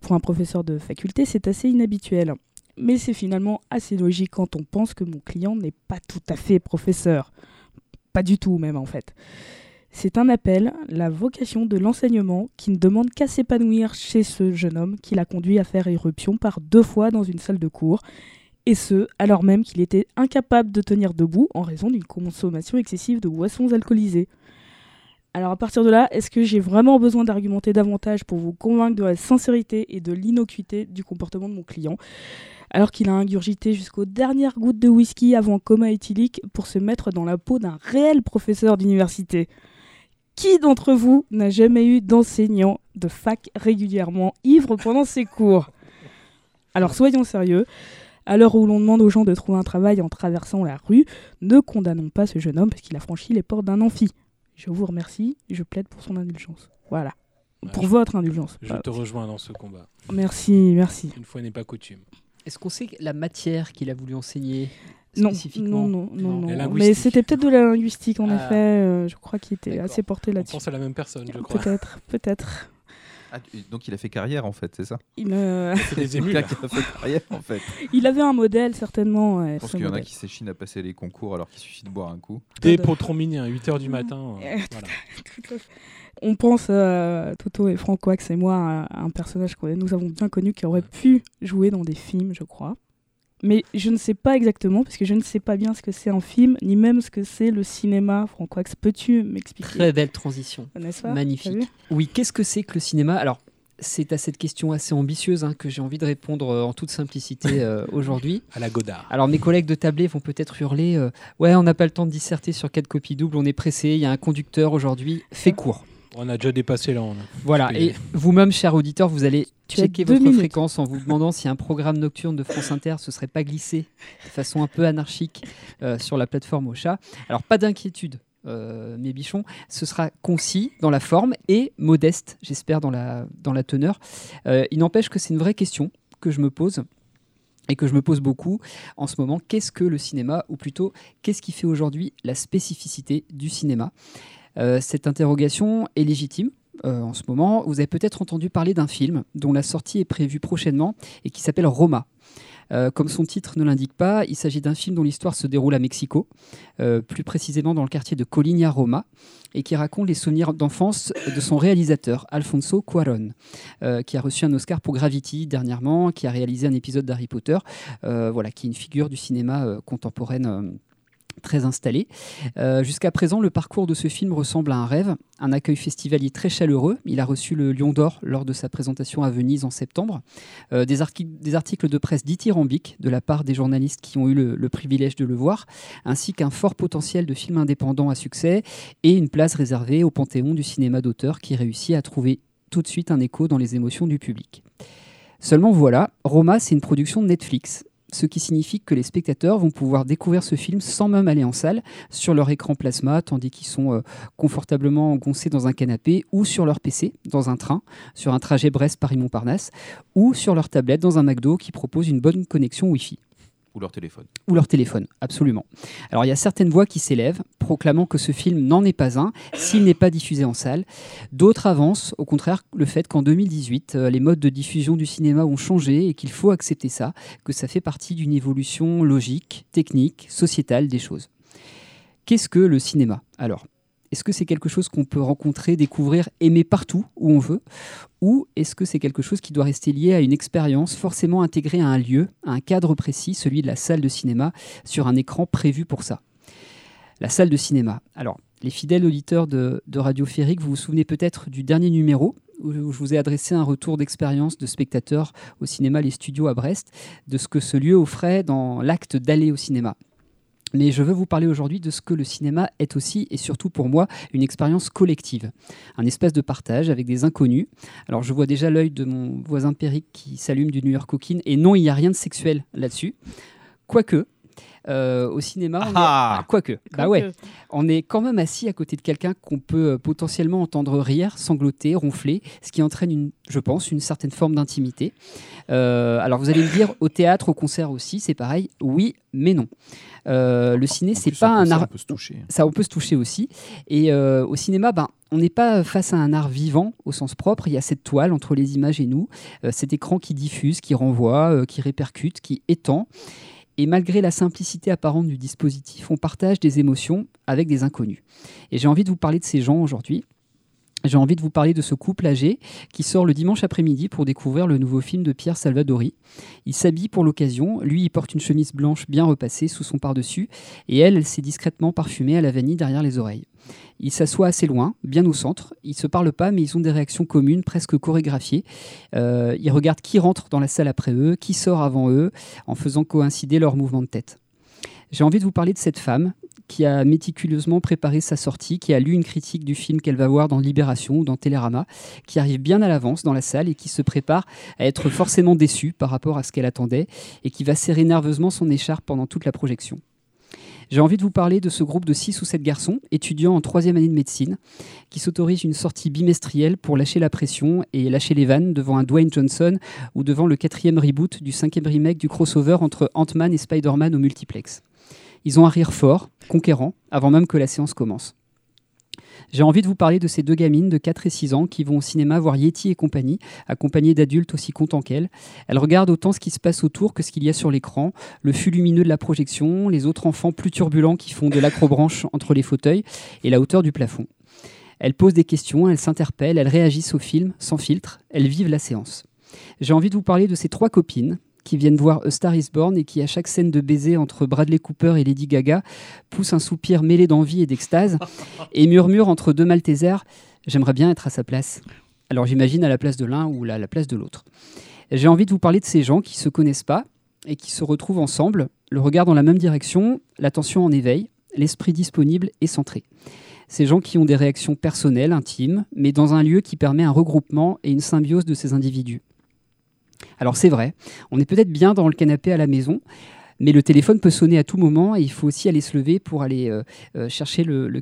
Pour un professeur de faculté, c'est assez inhabituel. Mais c'est finalement assez logique quand on pense que mon client n'est pas tout à fait professeur. Pas du tout même en fait. C'est un appel, la vocation de l'enseignement, qui ne demande qu'à s'épanouir chez ce jeune homme qui l'a conduit à faire éruption par deux fois dans une salle de cours, et ce, alors même qu'il était incapable de tenir debout en raison d'une consommation excessive de boissons alcoolisées. Alors à partir de là, est-ce que j'ai vraiment besoin d'argumenter davantage pour vous convaincre de la sincérité et de l'innocuité du comportement de mon client alors qu'il a ingurgité jusqu'aux dernières gouttes de whisky avant coma éthylique pour se mettre dans la peau d'un réel professeur d'université? Qui d'entre vous n'a jamais eu d'enseignant de fac régulièrement ivre pendant ses cours? Alors soyons sérieux. À l'heure où l'on demande aux gens de trouver un travail en traversant la rue, ne condamnons pas ce jeune homme parce qu'il a franchi les portes d'un amphi. Je vous remercie, je plaide pour son indulgence. Voilà. pour votre indulgence. Je te rejoins dans ce combat. Merci, merci. Une fois n'est pas coutume. Est-ce qu'on sait la matière qu'il a voulu enseigner non, non, non, non, Mais c'était peut-être de la linguistique, en ah. effet. Euh, je crois qu'il était assez porté là-dessus. On pense à la même personne, je crois. Peut-être, peut-être. Ah, donc il a fait carrière en fait, c'est ça? Il a fait des émules. en fait. Il avait un modèle certainement. je pense qu'il y en a qui s'échinent à passer les concours alors qu'il suffit de boire un coup. Des potrons mini, 8h du matin. Euh, On pense, euh, Toto et Franck Wax et moi, à un personnage que nous avons bien connu qui aurait pu jouer dans des films, je crois. Mais je ne sais pas exactement, parce que je ne sais pas bien ce que c'est un film, ni même ce que c'est le cinéma. Franck peux-tu m'expliquer? Très belle transition. Magnifique. Oui, qu'est-ce que c'est que le cinéma? Alors, c'est à cette question assez ambitieuse hein, que j'ai envie de répondre euh, en toute simplicité euh, aujourd'hui. À la Godard. Alors mes collègues de tablé vont peut-être hurler euh, Ouais, on n'a pas le temps de disserter sur quatre copies doubles, on est pressé, il y a un conducteur aujourd'hui, fais court. On a déjà dépassé là. Voilà, et vous-même, cher auditeur, vous allez checker votre fréquence en vous demandant si un programme nocturne de France Inter se serait pas glissé de façon un peu anarchique euh, sur la plateforme Ocha. Alors, pas d'inquiétude. Euh, mes bichons, ce sera concis dans la forme et modeste, j'espère, dans la, dans la teneur. Euh, il n'empêche que c'est une vraie question que je me pose et que je me pose beaucoup en ce moment. Qu'est-ce que le cinéma, ou plutôt, qu'est-ce qui fait aujourd'hui la spécificité du cinéma? euh, cette interrogation est légitime. Euh, en ce moment, vous avez peut-être entendu parler d'un film dont la sortie est prévue prochainement et qui s'appelle Roma. Euh, comme son titre ne l'indique pas, il s'agit d'un film dont l'histoire se déroule à Mexico, plus précisément dans le quartier de Colinia Roma, et qui raconte les souvenirs d'enfance de son réalisateur, Alfonso Cuaron, qui a reçu un Oscar pour Gravity dernièrement, qui a réalisé un épisode d'Harry Potter, voilà, qui est une figure du cinéma contemporaine très installé. Euh, jusqu'à présent, le parcours de ce film ressemble à un rêve, un accueil festivalier très chaleureux. Il a reçu le Lion d'Or lors de sa présentation à Venise en septembre. Euh, des, articles de presse dithyrambiques de la part des journalistes qui ont eu le, privilège de le voir, ainsi qu'un fort potentiel de film indépendant à succès et une place réservée au panthéon du cinéma d'auteur qui réussit à trouver tout de suite un écho dans les émotions du public. Seulement voilà, Roma, c'est une production de Netflix ce qui signifie que les spectateurs vont pouvoir découvrir ce film sans même aller en salle, sur leur écran plasma, tandis qu'ils sont euh, confortablement engoncés dans un canapé, ou sur leur PC, dans un train, sur un trajet Brest-Paris-Montparnasse, ou sur leur tablette dans un McDo qui propose une bonne connexion Wi-Fi. Ou leur téléphone. Ou leur téléphone, absolument. Alors il y a certaines voix qui s'élèvent, proclamant que ce film n'en est pas un s'il n'est pas diffusé en salle. D'autres avancent, au contraire, le fait qu'en 2018, euh, les modes de diffusion du cinéma ont changé et qu'il faut accepter ça, que ça fait partie d'une évolution logique, technique, sociétale des choses. Qu'est-ce que le cinéma? Alors, est-ce que c'est quelque chose qu'on peut rencontrer, découvrir, aimer partout où on veut Ou est-ce que c'est quelque chose qui doit rester lié à une expérience forcément intégrée à un lieu, à un cadre précis, celui de la salle de cinéma, sur un écran prévu pour ça? La salle de cinéma. Alors, les fidèles auditeurs de, Radio Férique, vous vous souvenez peut-être du dernier numéro où je vous ai adressé un retour d'expérience de spectateurs au cinéma Les Studios à Brest, de ce que ce lieu offrait dans l'acte d'aller au cinéma. Mais je veux vous parler aujourd'hui de ce que le cinéma est aussi et surtout pour moi une expérience collective, un espace de partage avec des inconnus. Alors je vois déjà l'œil de mon voisin Péric qui s'allume du New York Coquine et non, il n'y a rien de sexuel là-dessus. Quoique, Euh, au cinéma, on ah, quoique, bah ouais, on est quand même assis à côté de quelqu'un qu'on peut euh, potentiellement entendre rire, sangloter, ronfler, ce qui entraîne, une, je pense, une certaine forme d'intimité. Euh, alors vous allez me dire, au théâtre, au concert aussi, c'est pareil. Oui, mais non. le ciné, c'est pas un art. On peut se toucher. Ça, on peut se toucher aussi. Et au cinéma, ben, on n'est pas face à un art vivant au sens propre. Il y a cette toile entre les images et nous, cet écran qui diffuse, qui renvoie, qui répercute, qui étend. Et malgré la simplicité apparente du dispositif, on partage des émotions avec des inconnus. Et j'ai envie de vous parler de ces gens aujourd'hui. J'ai envie de vous parler de ce couple âgé qui sort le dimanche après-midi pour découvrir le nouveau film de Pierre Salvadori. Il s'habille pour l'occasion. Lui, il porte une chemise blanche bien repassée sous son par-dessus. Et elle, s'est discrètement parfumée à la vanille derrière les oreilles. Ils s'assoient assez loin, bien au centre. Ils se parlent pas, mais ils ont des réactions communes, presque chorégraphiées. Euh, ils regardent qui rentre dans la salle après eux, qui sort avant eux, en faisant coïncider leurs mouvements de tête. J'ai envie de vous parler de cette femme qui a méticuleusement préparé sa sortie, qui a lu une critique du film qu'elle va voir dans Libération ou dans Télérama, qui arrive bien à l'avance dans la salle et qui se prépare à être forcément déçue par rapport à ce qu'elle attendait et qui va serrer nerveusement son écharpe pendant toute la projection. J'ai envie de vous parler de ce groupe de 6 ou 7 garçons, étudiants en troisième année de médecine, qui s'autorisent une sortie bimestrielle pour lâcher la pression et lâcher les vannes devant un Dwayne Johnson ou devant le quatrième reboot du cinquième remake du crossover entre Ant-Man et Spider-Man au multiplex. Ils ont un rire fort, conquérant, avant même que la séance commence. J'ai envie de vous parler de ces deux gamines de 4 et 6 ans qui vont au cinéma voir Yeti et compagnie, accompagnées d'adultes aussi contents qu'elles. Elles regardent autant ce qui se passe autour que ce qu'il y a sur l'écran, le flux lumineux de la projection, les autres enfants plus turbulents qui font de l'acrobranche entre les fauteuils et la hauteur du plafond. Elles posent des questions, elles s'interpellent, elles réagissent au film sans filtre, elles vivent la séance. J'ai envie de vous parler de ces trois copines qui viennent voir A Star is Born et qui, à chaque scène de baiser entre Bradley Cooper et Lady Gaga, poussent un soupir mêlé d'envie et d'extase et murmurent entre deux Maltesers J'aimerais bien être à sa place. Alors j'imagine à la place de l'un ou à la place de l'autre. J'ai envie de vous parler de ces gens qui se connaissent pas et qui se retrouvent ensemble, le regard dans la même direction, l'attention en éveil, l'esprit disponible et centré. Ces gens qui ont des réactions personnelles, intimes, mais dans un lieu qui permet un regroupement et une symbiose de ces individus. Alors c'est vrai, on est peut-être bien dans le canapé à la maison, mais le téléphone peut sonner à tout moment et il faut aussi aller se lever pour aller euh, euh, chercher le, le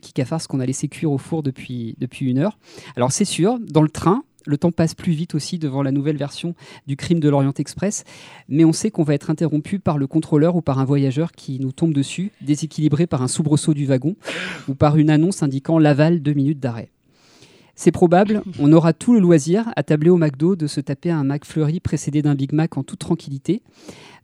qu'on a laissé cuire au four depuis, depuis une heure. Alors c'est sûr, dans le train, le temps passe plus vite aussi devant la nouvelle version du crime de l'Orient Express, mais on sait qu'on va être interrompu par le contrôleur ou par un voyageur qui nous tombe dessus, déséquilibré par un soubresaut du wagon ou par une annonce indiquant l'aval de minutes d'arrêt. C'est probable, on aura tout le loisir, à tabler au McDo, de se taper un McFlurry précédé d'un Big Mac en toute tranquillité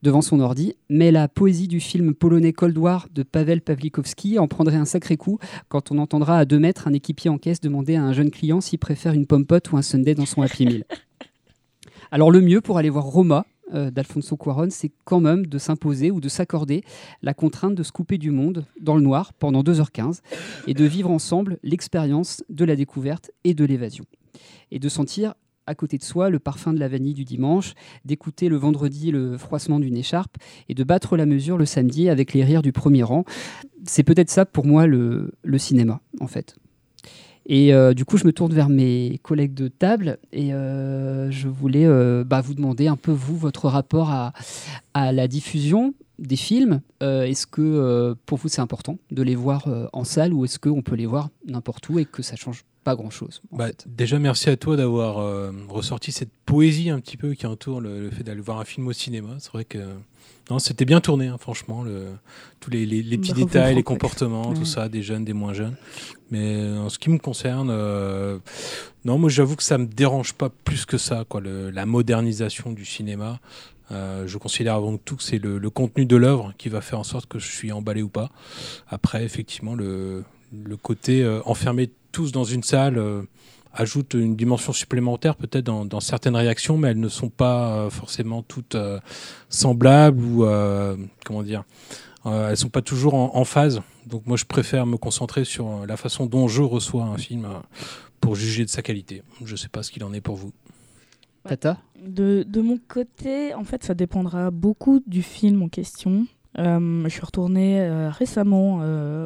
devant son ordi, mais la poésie du film polonais Cold War de Pavel Pawlikowski en prendrait un sacré coup quand on entendra à deux mètres un équipier en caisse demander à un jeune client s'il préfère une pomme pote ou un Sunday dans son Happy Meal. Alors le mieux pour aller voir Roma, euh, d'Alfonso Cuaron, c'est quand même de s'imposer ou de s'accorder la contrainte de se couper du monde dans le noir pendant 2h15 et de vivre ensemble l'expérience de la découverte et de l'évasion. Et de sentir à côté de soi le parfum de la vanille du dimanche, d'écouter le vendredi le froissement d'une écharpe et de battre la mesure le samedi avec les rires du premier rang. C'est peut-être ça pour moi le cinéma, en fait. Et euh, du coup, je me tourne vers mes collègues de table et euh, je voulais euh, bah, vous demander un peu, vous, votre rapport à, à la diffusion des films. est-ce que pour vous, c'est important de les voir en salle ou est-ce qu'on peut les voir n'importe où et que ça change pas grand-chose bah, Déjà, merci à toi d'avoir ressorti cette poésie un petit peu qui entoure le, le fait d'aller voir un film au cinéma. C'est vrai que non, c'était bien tourné, hein, franchement. Le, tous les, les, petits détails, les comportements, tout ça, des jeunes, des moins jeunes. Mais euh, en ce qui me concerne, euh, non, moi j'avoue que ça me dérange pas plus que ça, quoi, le, la modernisation du cinéma. Euh, je considère avant tout que c'est le, le, contenu de l'œuvre qui va faire en sorte que je suis emballé ou pas. Après, effectivement, le, le côté enfermé tous dans une salle ajoute une dimension supplémentaire peut-être dans, certaines réactions, mais elles ne sont pas euh, forcément toutes euh, semblables ou euh, comment dire, elles sont pas toujours en, phase. Donc moi je préfère me concentrer sur la façon dont je reçois un film pour juger de sa qualité. Je ne sais pas ce qu'il en est pour vous. Tata? De, de, mon côté, en fait, ça dépendra beaucoup du film en question. je suis retournée récemment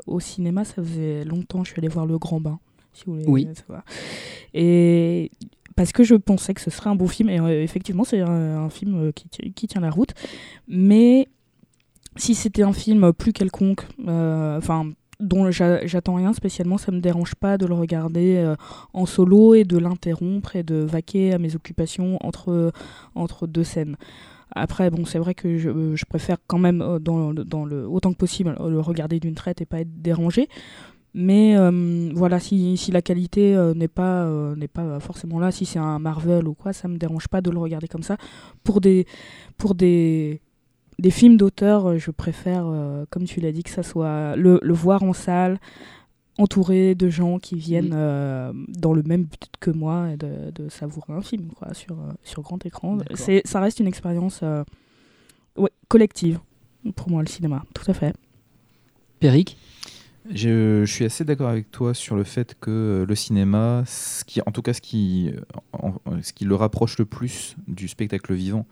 au cinéma, ça faisait longtemps, je suis allée voir Le Grand Bain si vous voulez oui. savoir. Et parce que je pensais que ce serait un beau film, et euh, effectivement, c'est un, film euh, qui, qui, tient la route. Mais si c'était un film plus quelconque, enfin dont j'attends rien spécialement, ça me dérange pas de le regarder en solo et de l'interrompre et de vaquer à mes occupations entre, entre deux scènes. Après, bon, c'est vrai que je, je, préfère quand même, dans, dans, le, autant que possible, le regarder d'une traite et pas être dérangé. Mais euh, voilà, si, si, la qualité euh, n'est pas, euh, n'est pas forcément là, si c'est un Marvel ou quoi, ça me dérange pas de le regarder comme ça. Pour des, pour des, des films d'auteur, je préfère, comme tu l'as dit, que ça soit le, le, voir en salle, entouré de gens qui viennent dans le même but que moi et de, de savourer un film quoi, sur, sur grand écran. C'est, ça reste une expérience ouais, collective pour moi, le cinéma, tout à fait. Péric? Je, suis assez d'accord avec toi sur le fait que euh, le cinéma, ce qui, en tout cas ce qui, ce qui le rapproche le plus du spectacle vivant,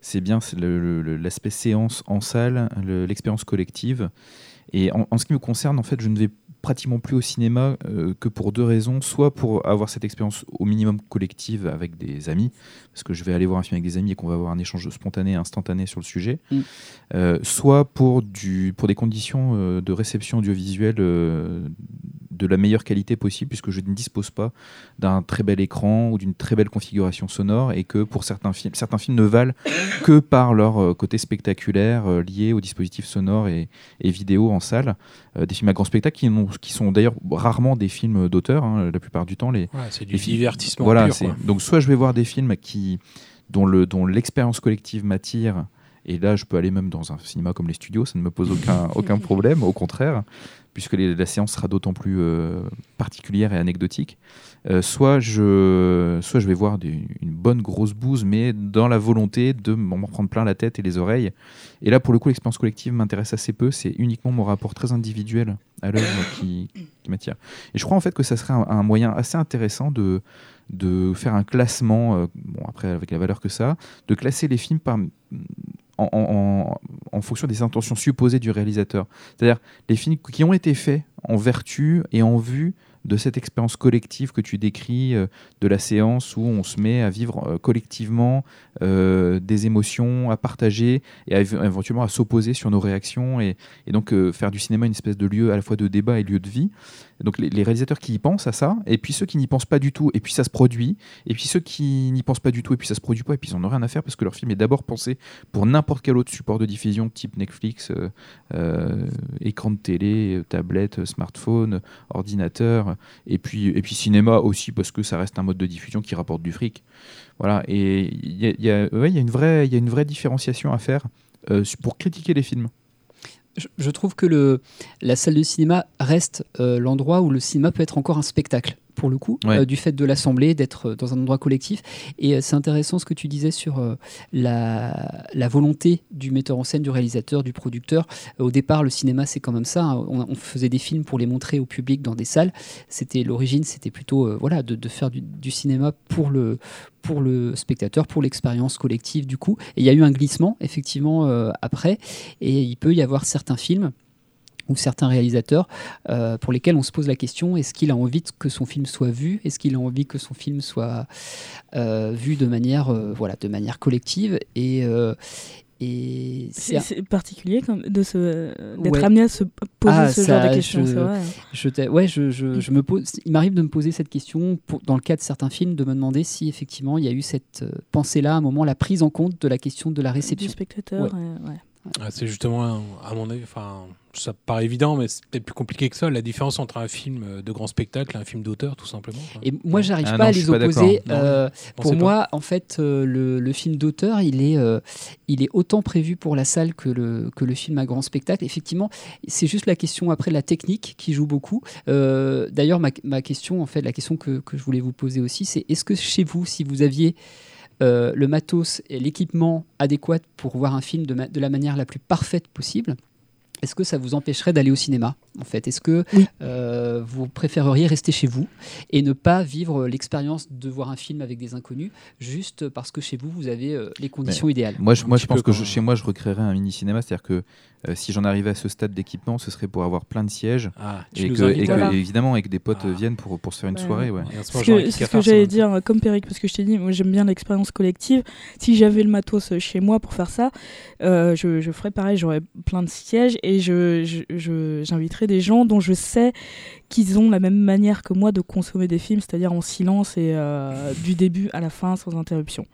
c'est bien l'aspect séance en salle, l'expérience collective. Et en, en, ce qui me concerne, en fait, je ne vais pratiquement plus au cinéma euh, que pour deux raisons. Soit pour avoir cette expérience au minimum collective avec des amis, parce que je vais aller voir un film avec des amis et qu'on va avoir un échange spontané, instantané sur le sujet. Mm. Euh, soit pour, du, pour des conditions euh, de réception audiovisuelle de la meilleure qualité possible, puisque je ne dispose pas d'un très bel écran ou d'une très belle configuration sonore, et que pour certains films, certains films ne valent que par leur côté spectaculaire lié au dispositif sonore et, et vidéo en salle. des films à grand spectacle qui sont d'ailleurs rarement des films d'auteur, hein, la plupart du temps. Les, c'est du divertissement voilà, Donc soit je vais voir des films qui, dont, le, dont l'expérience collective m'attire, et là je peux aller même dans un cinéma comme les studios, ça ne me pose aucun, aucun problème, au contraire, puisque la séance sera d'autant plus euh, particulière et anecdotique. Euh, soit, je, soit je vais voir une bonne grosse bouse, mais dans la volonté de m'en prendre plein la tête et les oreilles. Et là, pour le coup, l'expérience collective m'intéresse assez peu. C'est uniquement mon rapport très individuel à l'œuvre qui, m'attire. Et je crois en fait que ça serait un, moyen assez intéressant de, de faire un classement, euh, bon, après avec la valeur que ça, de classer les films par en, fonction des intentions supposées du réalisateur. C'est-à-dire les films qui ont été faits en vertu et en vue de cette expérience collective que tu décris, euh, de la séance où on se met à vivre euh, collectivement euh, des émotions, à partager et éventuellement à s'opposer sur nos réactions et, et donc faire du cinéma une espèce de lieu à la fois de débat et lieu de vie. Donc les, réalisateurs qui y pensent à ça, et puis ceux qui n'y pensent pas du tout, et puis ça se produit, et puis ceux qui n'y pensent pas du tout, et puis ça se produit pas, et puis ils n'en ont rien à faire parce que leur film est d'abord pensé pour n'importe quel autre support de diffusion, type Netflix, euh, euh, écran de télé, tablette, smartphone, ordinateur, et puis, et puis cinéma aussi parce que ça reste un mode de diffusion qui rapporte du fric. Voilà, et il y a, une vraie, y a une vraie différenciation à faire euh, pour critiquer les films je, trouve que le, la salle de cinéma reste euh, l'endroit où le cinéma peut être encore un spectacle pour le coup, euh, du fait de l'Assemblée, d'être euh, dans un endroit collectif. Et c'est intéressant ce que tu disais sur la, la, volonté du metteur en scène, du réalisateur, du producteur. au départ, le cinéma, c'est quand même ça. Hein. On, faisait des films pour les montrer au public dans des salles. C'était l'origine, c'était plutôt voilà, de, de faire du, du, cinéma pour le, pour le spectateur, pour l'expérience collective du coup. Et il y a eu un glissement effectivement euh, après, et il peut y avoir certains films ou certains réalisateurs euh, pour lesquels on se pose la question est-ce qu'il a envie que son film soit vu? Est-ce qu'il a envie que son film soit euh, vu de manière, voilà, de manière collective? Et, c'est particulier d'être amené à se poser ah, ce genre de questions. Je, vrai. Je ouais, je, je, me pose, il m'arrive de me poser cette question pour, dans le cas de certains films, de me demander si effectivement il y a eu cette euh, pensée-là, à un moment, la prise en compte de la question de la réception. Du spectateur. Ah, c'est justement, à mon avis, enfin, ça paraît évident, mais c'est peut-être plus compliqué que ça, la différence entre un film de grand spectacle et un film d'auteur, tout simplement. Et moi, j'arrive ah pas à les opposer. Euh, pour moi, en fait, euh, le, film d'auteur, il, est euh, il est autant prévu pour la salle que le, que le film à grand spectacle. Effectivement, c'est juste la question après de la technique qui joue beaucoup. D'ailleurs, ma, ma, question, en fait, la question que, que je voulais vous poser aussi, c'est est-ce que chez vous, si vous aviez euh, le matos et l'équipement adéquat pour voir un film de, la manière la plus parfaite possible, est-ce que ça vous empêcherait d'aller au cinéma en fait? Est-ce que euh, vous préféreriez rester chez vous et ne pas vivre l'expérience de voir un film avec des inconnus juste parce que chez vous vous avez euh, les conditions idéales? Moi, je, moi, je pense que chez moi, je recréerais un mini cinéma, c'est-à-dire que euh, si j'en arrivais à ce stade d'équipement, ce serait pour avoir plein de sièges Ah, et, que, et évidemment et que des potes viennent pour, pour se faire une Ouais. soirée. Ouais. C'est ce que, j'allais dire, euh, comme Peric, parce que je t'ai dit, moi j'aime bien l'expérience collective. Si j'avais le matos chez moi pour faire ça, euh, je, je ferais pareil, j'aurais plein de sièges et je, je- je- j'inviterais des gens dont je sais qu'ils ont la même manière que moi de consommer des films, c'est-à-dire en silence et euh, du début à la fin sans interruption.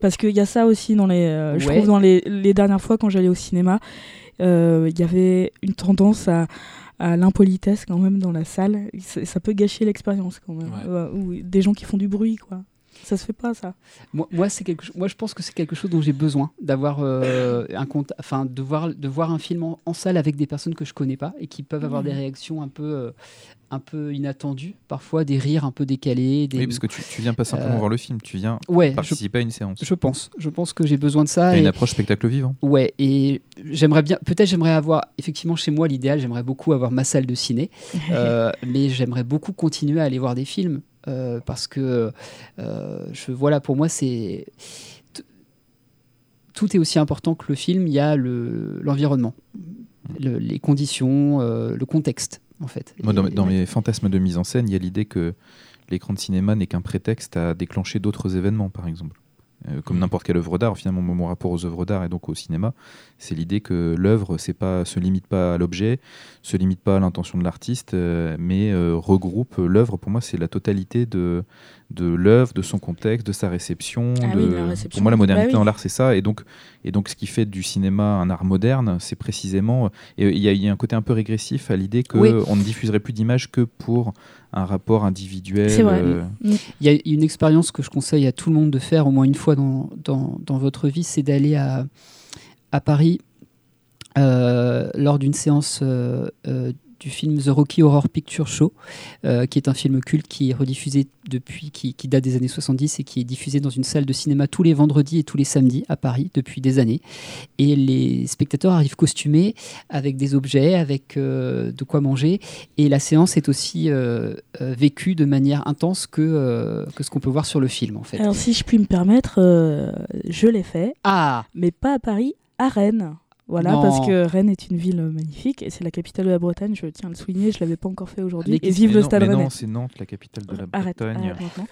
Parce qu'il y a ça aussi dans les. euh, Je trouve dans les, les dernières fois quand j'allais au cinéma, il y avait une tendance à, à l'impolitesse quand même dans la salle. Ça, ça peut gâcher l'expérience quand même. Ouais. Euh, ou des gens qui font du bruit, quoi. Ça se fait pas, ça. Moi, moi, c'est quelque moi, je pense que c'est quelque chose dont j'ai besoin d'avoir euh, un compte, enfin, de voir, de voir un film en, en salle avec des personnes que je connais pas et qui peuvent avoir des réactions un peu, euh, un peu inattendues, parfois des rires un peu décalés. Des... Oui, parce que tu, tu viens pas simplement Euh, voir le film, tu viens Ouais, je- participer à une séance. Je pense, je pense que j'ai besoin de ça. Et- une approche spectacle vivant. Ouais, et j'aimerais bien, peut-être j'aimerais avoir, effectivement chez moi l'idéal, j'aimerais beaucoup avoir ma salle de ciné, euh, mais j'aimerais beaucoup continuer à aller voir des films euh, parce que euh, je, voilà, pour moi c'est tout est aussi important que le film. Il y a le- l'environnement, le- les conditions, euh, le contexte en fait. Moi, dans, Et- mes- dans mes fantasmes de mise en scène, il y a l'idée que l'écran de cinéma n'est qu'un prétexte à déclencher d'autres événements, par exemple. Euh, comme n'importe quelle œuvre d'art, finalement, mon rapport aux œuvres d'art et donc au cinéma, c'est l'idée que l'œuvre c'est se limite pas à l'objet, se limite pas à l'intention de l'artiste, euh, mais euh, regroupe l'œuvre. Pour moi, c'est la totalité de, de l'œuvre, de son contexte, de sa réception. Ah de- oui, de la réception. Pour moi, la modernité Bah oui. dans l'art, c'est ça. Et donc, et donc, ce qui fait du cinéma un art moderne, c'est précisément. Et il y, a- il y a un côté un peu régressif à l'idée qu'on Oui. ne diffuserait plus d'images que pour un rapport individuel. C'est vrai. euh, Mm. Il y a une expérience que je conseille à tout le monde de faire au moins une fois dans, dans, dans votre vie, c'est d'aller à, à Paris euh, lors d'une séance euh, euh, du film The Rocky Horror Picture Show, euh, qui est un film culte qui est rediffusé depuis, qui, qui date des années 70 et qui est diffusé dans une salle de cinéma tous les vendredis et tous les samedis à Paris depuis des années. Et les spectateurs arrivent costumés avec des objets, avec euh, de quoi manger. Et la séance est aussi euh, vécue de manière intense que, que ce qu'on peut voir sur le film, en fait. Alors, si je puis me permettre, je l'ai fait, ah mais pas à Paris, à Rennes. Voilà, Non. parce que Rennes est une ville magnifique et c'est la capitale de la Bretagne. Je tiens à le souligner, je l'avais pas encore fait aujourd'hui. Et vive mais le Stade Rennais. non, c'est Nantes, la capitale de la Arrête, Bretagne. arrête maintenant.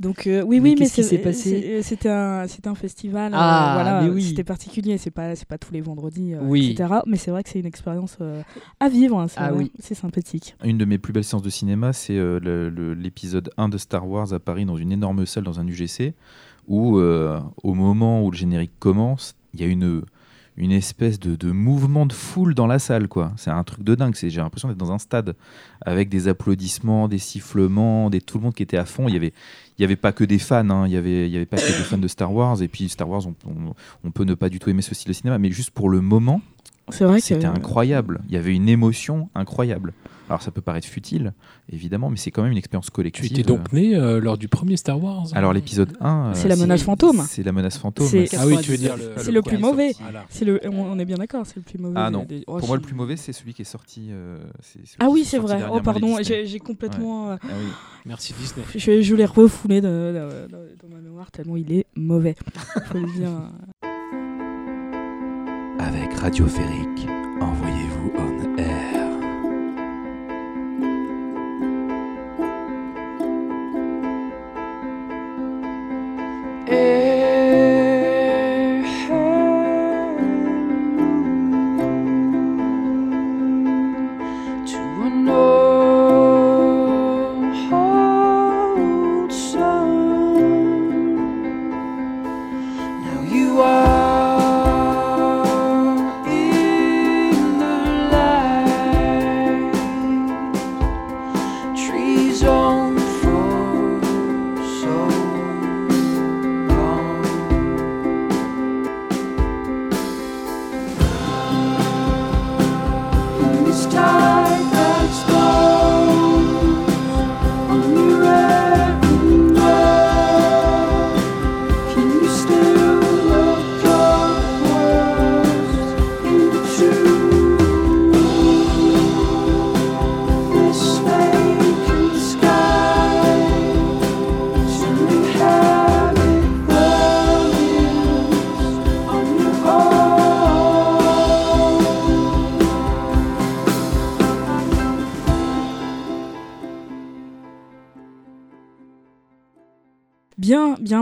Donc euh, oui, Mais oui, mais c'est- C'était un, un festival. euh, Ah, voilà, oui. C'était particulier. C'est pas, c'est pas tous les vendredis, euh, Oui. etc. Mais c'est vrai que c'est une expérience euh, à vivre. hein, c'est Ah oui. C'est sympathique. Une de mes plus belles séances de cinéma, c'est euh, l'épisode 1 de Star Wars à Paris dans une énorme salle dans un UGC, où euh, au moment où le générique commence, il y a une, une espèce de, de mouvement de foule dans la salle. quoi. C'est un truc de dingue. J'ai l'impression d'être dans un stade avec des applaudissements, des sifflements, des, tout le monde qui était à fond. Il y avait, il y avait pas que des fans, hein, il y avait, il y avait pas que des fans de Star Wars. Et puis Star Wars, on, on- on peut ne pas du tout aimer ce style de cinéma, mais juste pour le moment, C'est vrai que c'était incroyable. Il y avait une émotion incroyable. Alors ça peut paraître futile, évidemment, mais c'est quand même une expérience Tu collective. étais donc né euh, lors du premier Star Wars hein Alors l'épisode 1... euh, C'est la menace fantôme. C'est la menace fantôme. C'est- Ah oui, tu veux dire le, C'est le plus mauvais. Voilà. C'est le, on, on est bien d'accord, c'est le plus mauvais. Ah non, des- oh, pour moi le plus mauvais c'est celui qui est sorti... euh, Ah oui, est c'est vrai. Oh pardon, j'ai complètement. euh, Ah oui. Merci Disney. Je, je l'ai refoulé dans ma mémoire tellement il est mauvais. Faut le dire. Avec Radio Férique,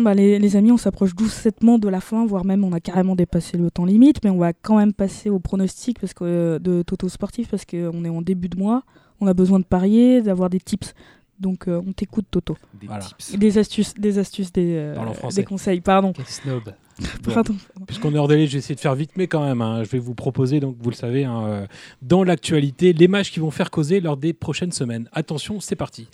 Bah les, les amis, on s'approche doucement de la fin, voire même on a carrément dépassé le temps limite, mais on va quand même passer au pronostic parce que, euh, de Toto Sportif parce qu'on est en début de mois, on a besoin de parier, d'avoir des tips. Donc euh, on t'écoute Toto. Des Voilà. tips. Des astuces, des astuces, des, euh, des conseils, pardon. Quel snob. Bon. Puisqu'on est hors délai, je vais essayer de faire vite, mais quand même, hein, je vais vous proposer, donc vous le savez, hein, euh, dans l'actualité, les matchs qui vont faire causer lors des prochaines semaines. Attention, c'est parti.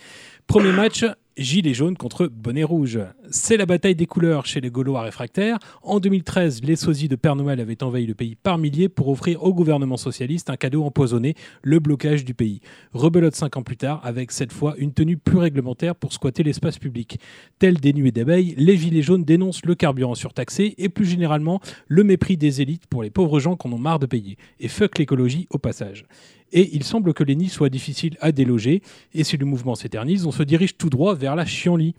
Premier match, Gilets jaunes contre Bonnet rouge. C'est la bataille des couleurs chez les Gaulois réfractaires. En 2013, les sosies de Père Noël avaient envahi le pays par milliers pour offrir au gouvernement socialiste un cadeau empoisonné, le blocage du pays. Rebelote cinq ans plus tard, avec cette fois une tenue plus réglementaire pour squatter l'espace public. Tels des nuées d'abeilles, les Gilets jaunes dénoncent le carburant surtaxé et plus généralement le mépris des élites pour les pauvres gens qu'on en marre de payer. Et fuck l'écologie au passage. Et il semble que les nids soient difficiles à déloger, et si le mouvement s'éternise, on se dirige tout droit vers la chienlit.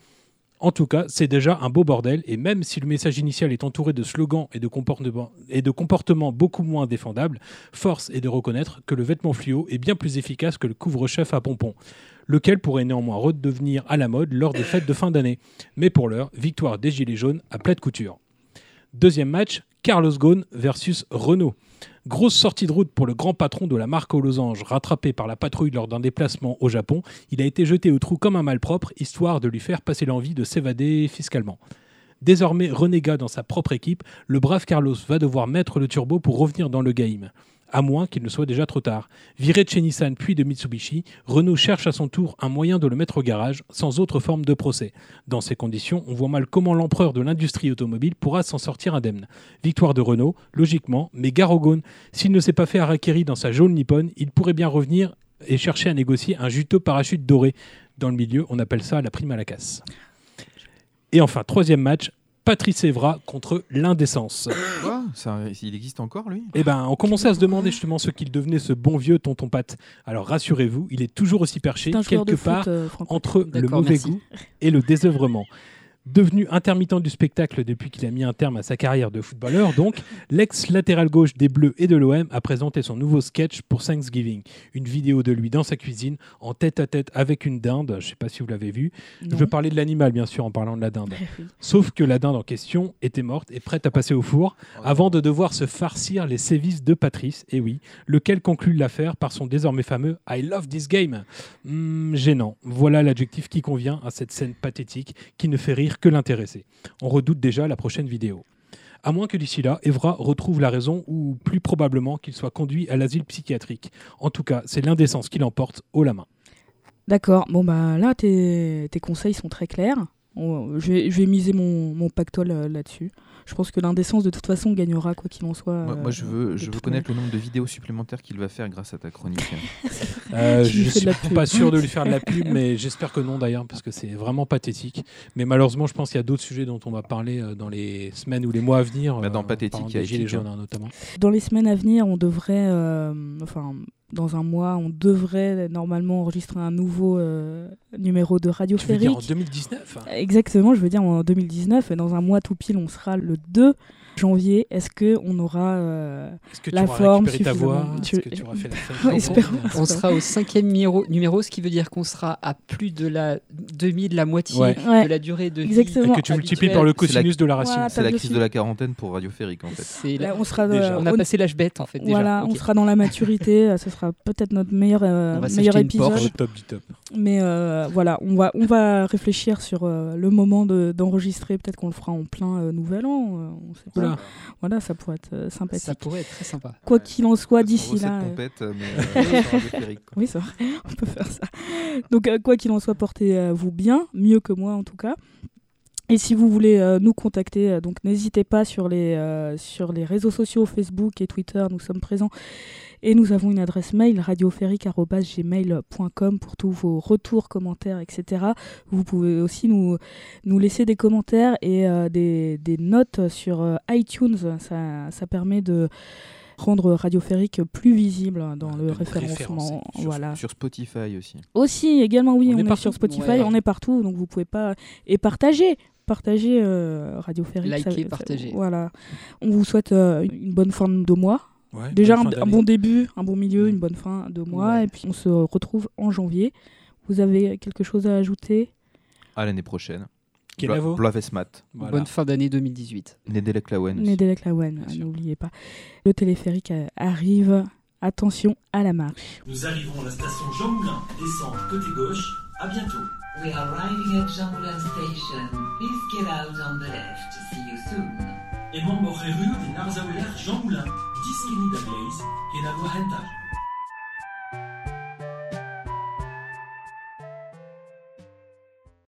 En tout cas, c'est déjà un beau bordel, et même si le message initial est entouré de slogans et de comportements, et de comportements beaucoup moins défendables, force est de reconnaître que le vêtement fluo est bien plus efficace que le couvre-chef à pompons, lequel pourrait néanmoins redevenir à la mode lors des fêtes de fin d'année. Mais pour l'heure, victoire des Gilets jaunes à plate couture. Deuxième match, Carlos Ghosn versus Renault. Grosse sortie de route pour le grand patron de la marque aux losanges, rattrapé par la patrouille lors d'un déplacement au Japon. Il a été jeté au trou comme un malpropre, histoire de lui faire passer l'envie de s'évader fiscalement. Désormais renégat dans sa propre équipe, le brave Carlos va devoir mettre le turbo pour revenir dans le game. À moins qu'il ne soit déjà trop tard. Viré de chez Nissan puis de Mitsubishi, Renault cherche à son tour un moyen de le mettre au garage, sans autre forme de procès. Dans ces conditions, on voit mal comment l'empereur de l'industrie automobile pourra s'en sortir indemne. Victoire de Renault, logiquement, mais Ghosn. S'il ne s'est pas fait harakiri dans sa jaune nippone, il pourrait bien revenir et chercher à négocier un juteux parachute doré. Dans le milieu, on appelle ça la prime à la casse. Et enfin, troisième match, Patrice Evra contre l'indécence. Quoi Ça- Il existe encore, lui? Eh ben, on commençait à se demander justement ce qu'il devenait ce bon vieux tonton Pat. Alors rassurez-vous, il est toujours aussi perché, quelque foot, part euh, entre le mauvais merci. goût et le désœuvrement. Devenu intermittent du spectacle depuis qu'il a mis un terme à sa carrière de footballeur, donc, l'ex-latéral gauche des Bleus et de l'OM a présenté son nouveau sketch pour Thanksgiving. Une vidéo de lui dans sa cuisine, en tête à tête avec une dinde. Je ne sais pas si vous l'avez vu. Je veux parler de l'animal, bien sûr, en parlant de la dinde. Sauf que la dinde en question était morte et prête à passer au four avant de devoir se farcir les sévices de Patrice, et oui, lequel conclut l'affaire par son désormais fameux I love this game. Hmm, gênant. Voilà l'adjectif qui convient à cette scène pathétique qui ne fait rire que l'intéresser. On redoute déjà la prochaine vidéo. À moins que d'ici là, Evra retrouve la raison ou plus probablement qu'il soit conduit à l'asile psychiatrique. En tout cas, c'est l'indécence qui l'emporte haut la main. D'accord, bon bah là tes, tes conseils sont très clairs. On- je, vais, je vais miser mon, mon pactole euh, là-dessus. Je pense que l'indécence de toute façon gagnera quoi qu'il en soit. Moi, euh, moi, je veux, je connaître le nombre de vidéos supplémentaires qu'il va faire grâce à ta chronique. Euh, je la suis pub. pas sûr de lui faire de la pub, mais j'espère que non d'ailleurs, parce que c'est vraiment pathétique. Mais malheureusement, je pense qu'il y a d'autres sujets dont on va parler euh, dans les semaines ou les mois à venir. Bah, dans euh, pathétique, il y a gilets jaunes hein. notamment. Dans les semaines à venir, on devrait, euh, enfin, dans un mois, on devrait normalement enregistrer un nouveau euh, numéro de Radio dire en Férique. 2019 Exactement, je veux dire en 2019. Et dans un mois tout pile, on sera le 2 janvier. Est-ce que on aura euh, Est-ce que la tu auras forme récupéré ta voix Est-ce Je- que tu auras fait la espérons. On sera au cinquième numéro, numéro, ce qui veut dire qu'on sera à plus de la demi de la moitié Ouais. Ouais. de la durée de vie. Exactement. Et que tu multiplies par le C'est la- cosinus de la racine. Voilà. C'est la crise de la quarantaine pour Radio Férique, en fait. C'est Là, la- on sera Déjà. On a passé l'âge bête en fait déjà. Voilà, on sera dans la maturité. euh, ce sera peut-être notre meilleur, euh, On meilleur une épisode. Porsche. Au top du top. Mais euh, voilà, on va, on va réfléchir sur euh, le moment de- d'enregistrer. Peut-être qu'on le fera en plein euh, nouvel an. on sait pas. Voilà, ça pourrait être euh, sympathique. Ça pourrait être très sympa. Quoi qu'il en soit, d'ici là. euh, mais euh. Oui, c'est vrai, on peut faire ça. Donc, euh, quoi qu'il en soit, portez-vous bien, mieux que moi en tout cas. Et si vous voulez euh, nous contacter, euh, donc n'hésitez pas sur les, euh, sur les réseaux sociaux, Facebook et Twitter, nous sommes présents. Et nous avons une adresse mail radioférique.gmail.com pour tous vos retours, commentaires, etc. Vous pouvez aussi nous, nous laisser des commentaires et euh, des, des notes sur euh, iTunes. Ça, ça permet de rendre Radioférique plus visible dans Ah, le référencement. référencer. Sur, Voilà. sur Spotify aussi. Aussi, également, oui, On on, est sur Spotify, Ouais. on est partout, donc vous pouvez pas. Et partager Partager euh, Radio. Liker, partager. Voilà. On vous souhaite euh, une bonne fin de mois. Ouais, Déjà un, un bon début, un bon milieu, Mm. une bonne fin de mois. Ouais. Et puis on se retrouve en janvier. Vous avez quelque chose à ajouter? À l'année prochaine. Blavesmat. Voilà. Bonne fin d'année 2018. Nedelek Lawen. Nedelek Lawen, n'oubliez pas. Le téléphérique arrive. Attention à la marche. Nous arrivons à la station Jean Moulin. Descente côté gauche. À bientôt. We are arriving at Jean Moulin Station. Please get out on the left. See you soon. Emon borreru de Narzauler Jean Moulin. Diskini da Blaze. Kenavo Hentai.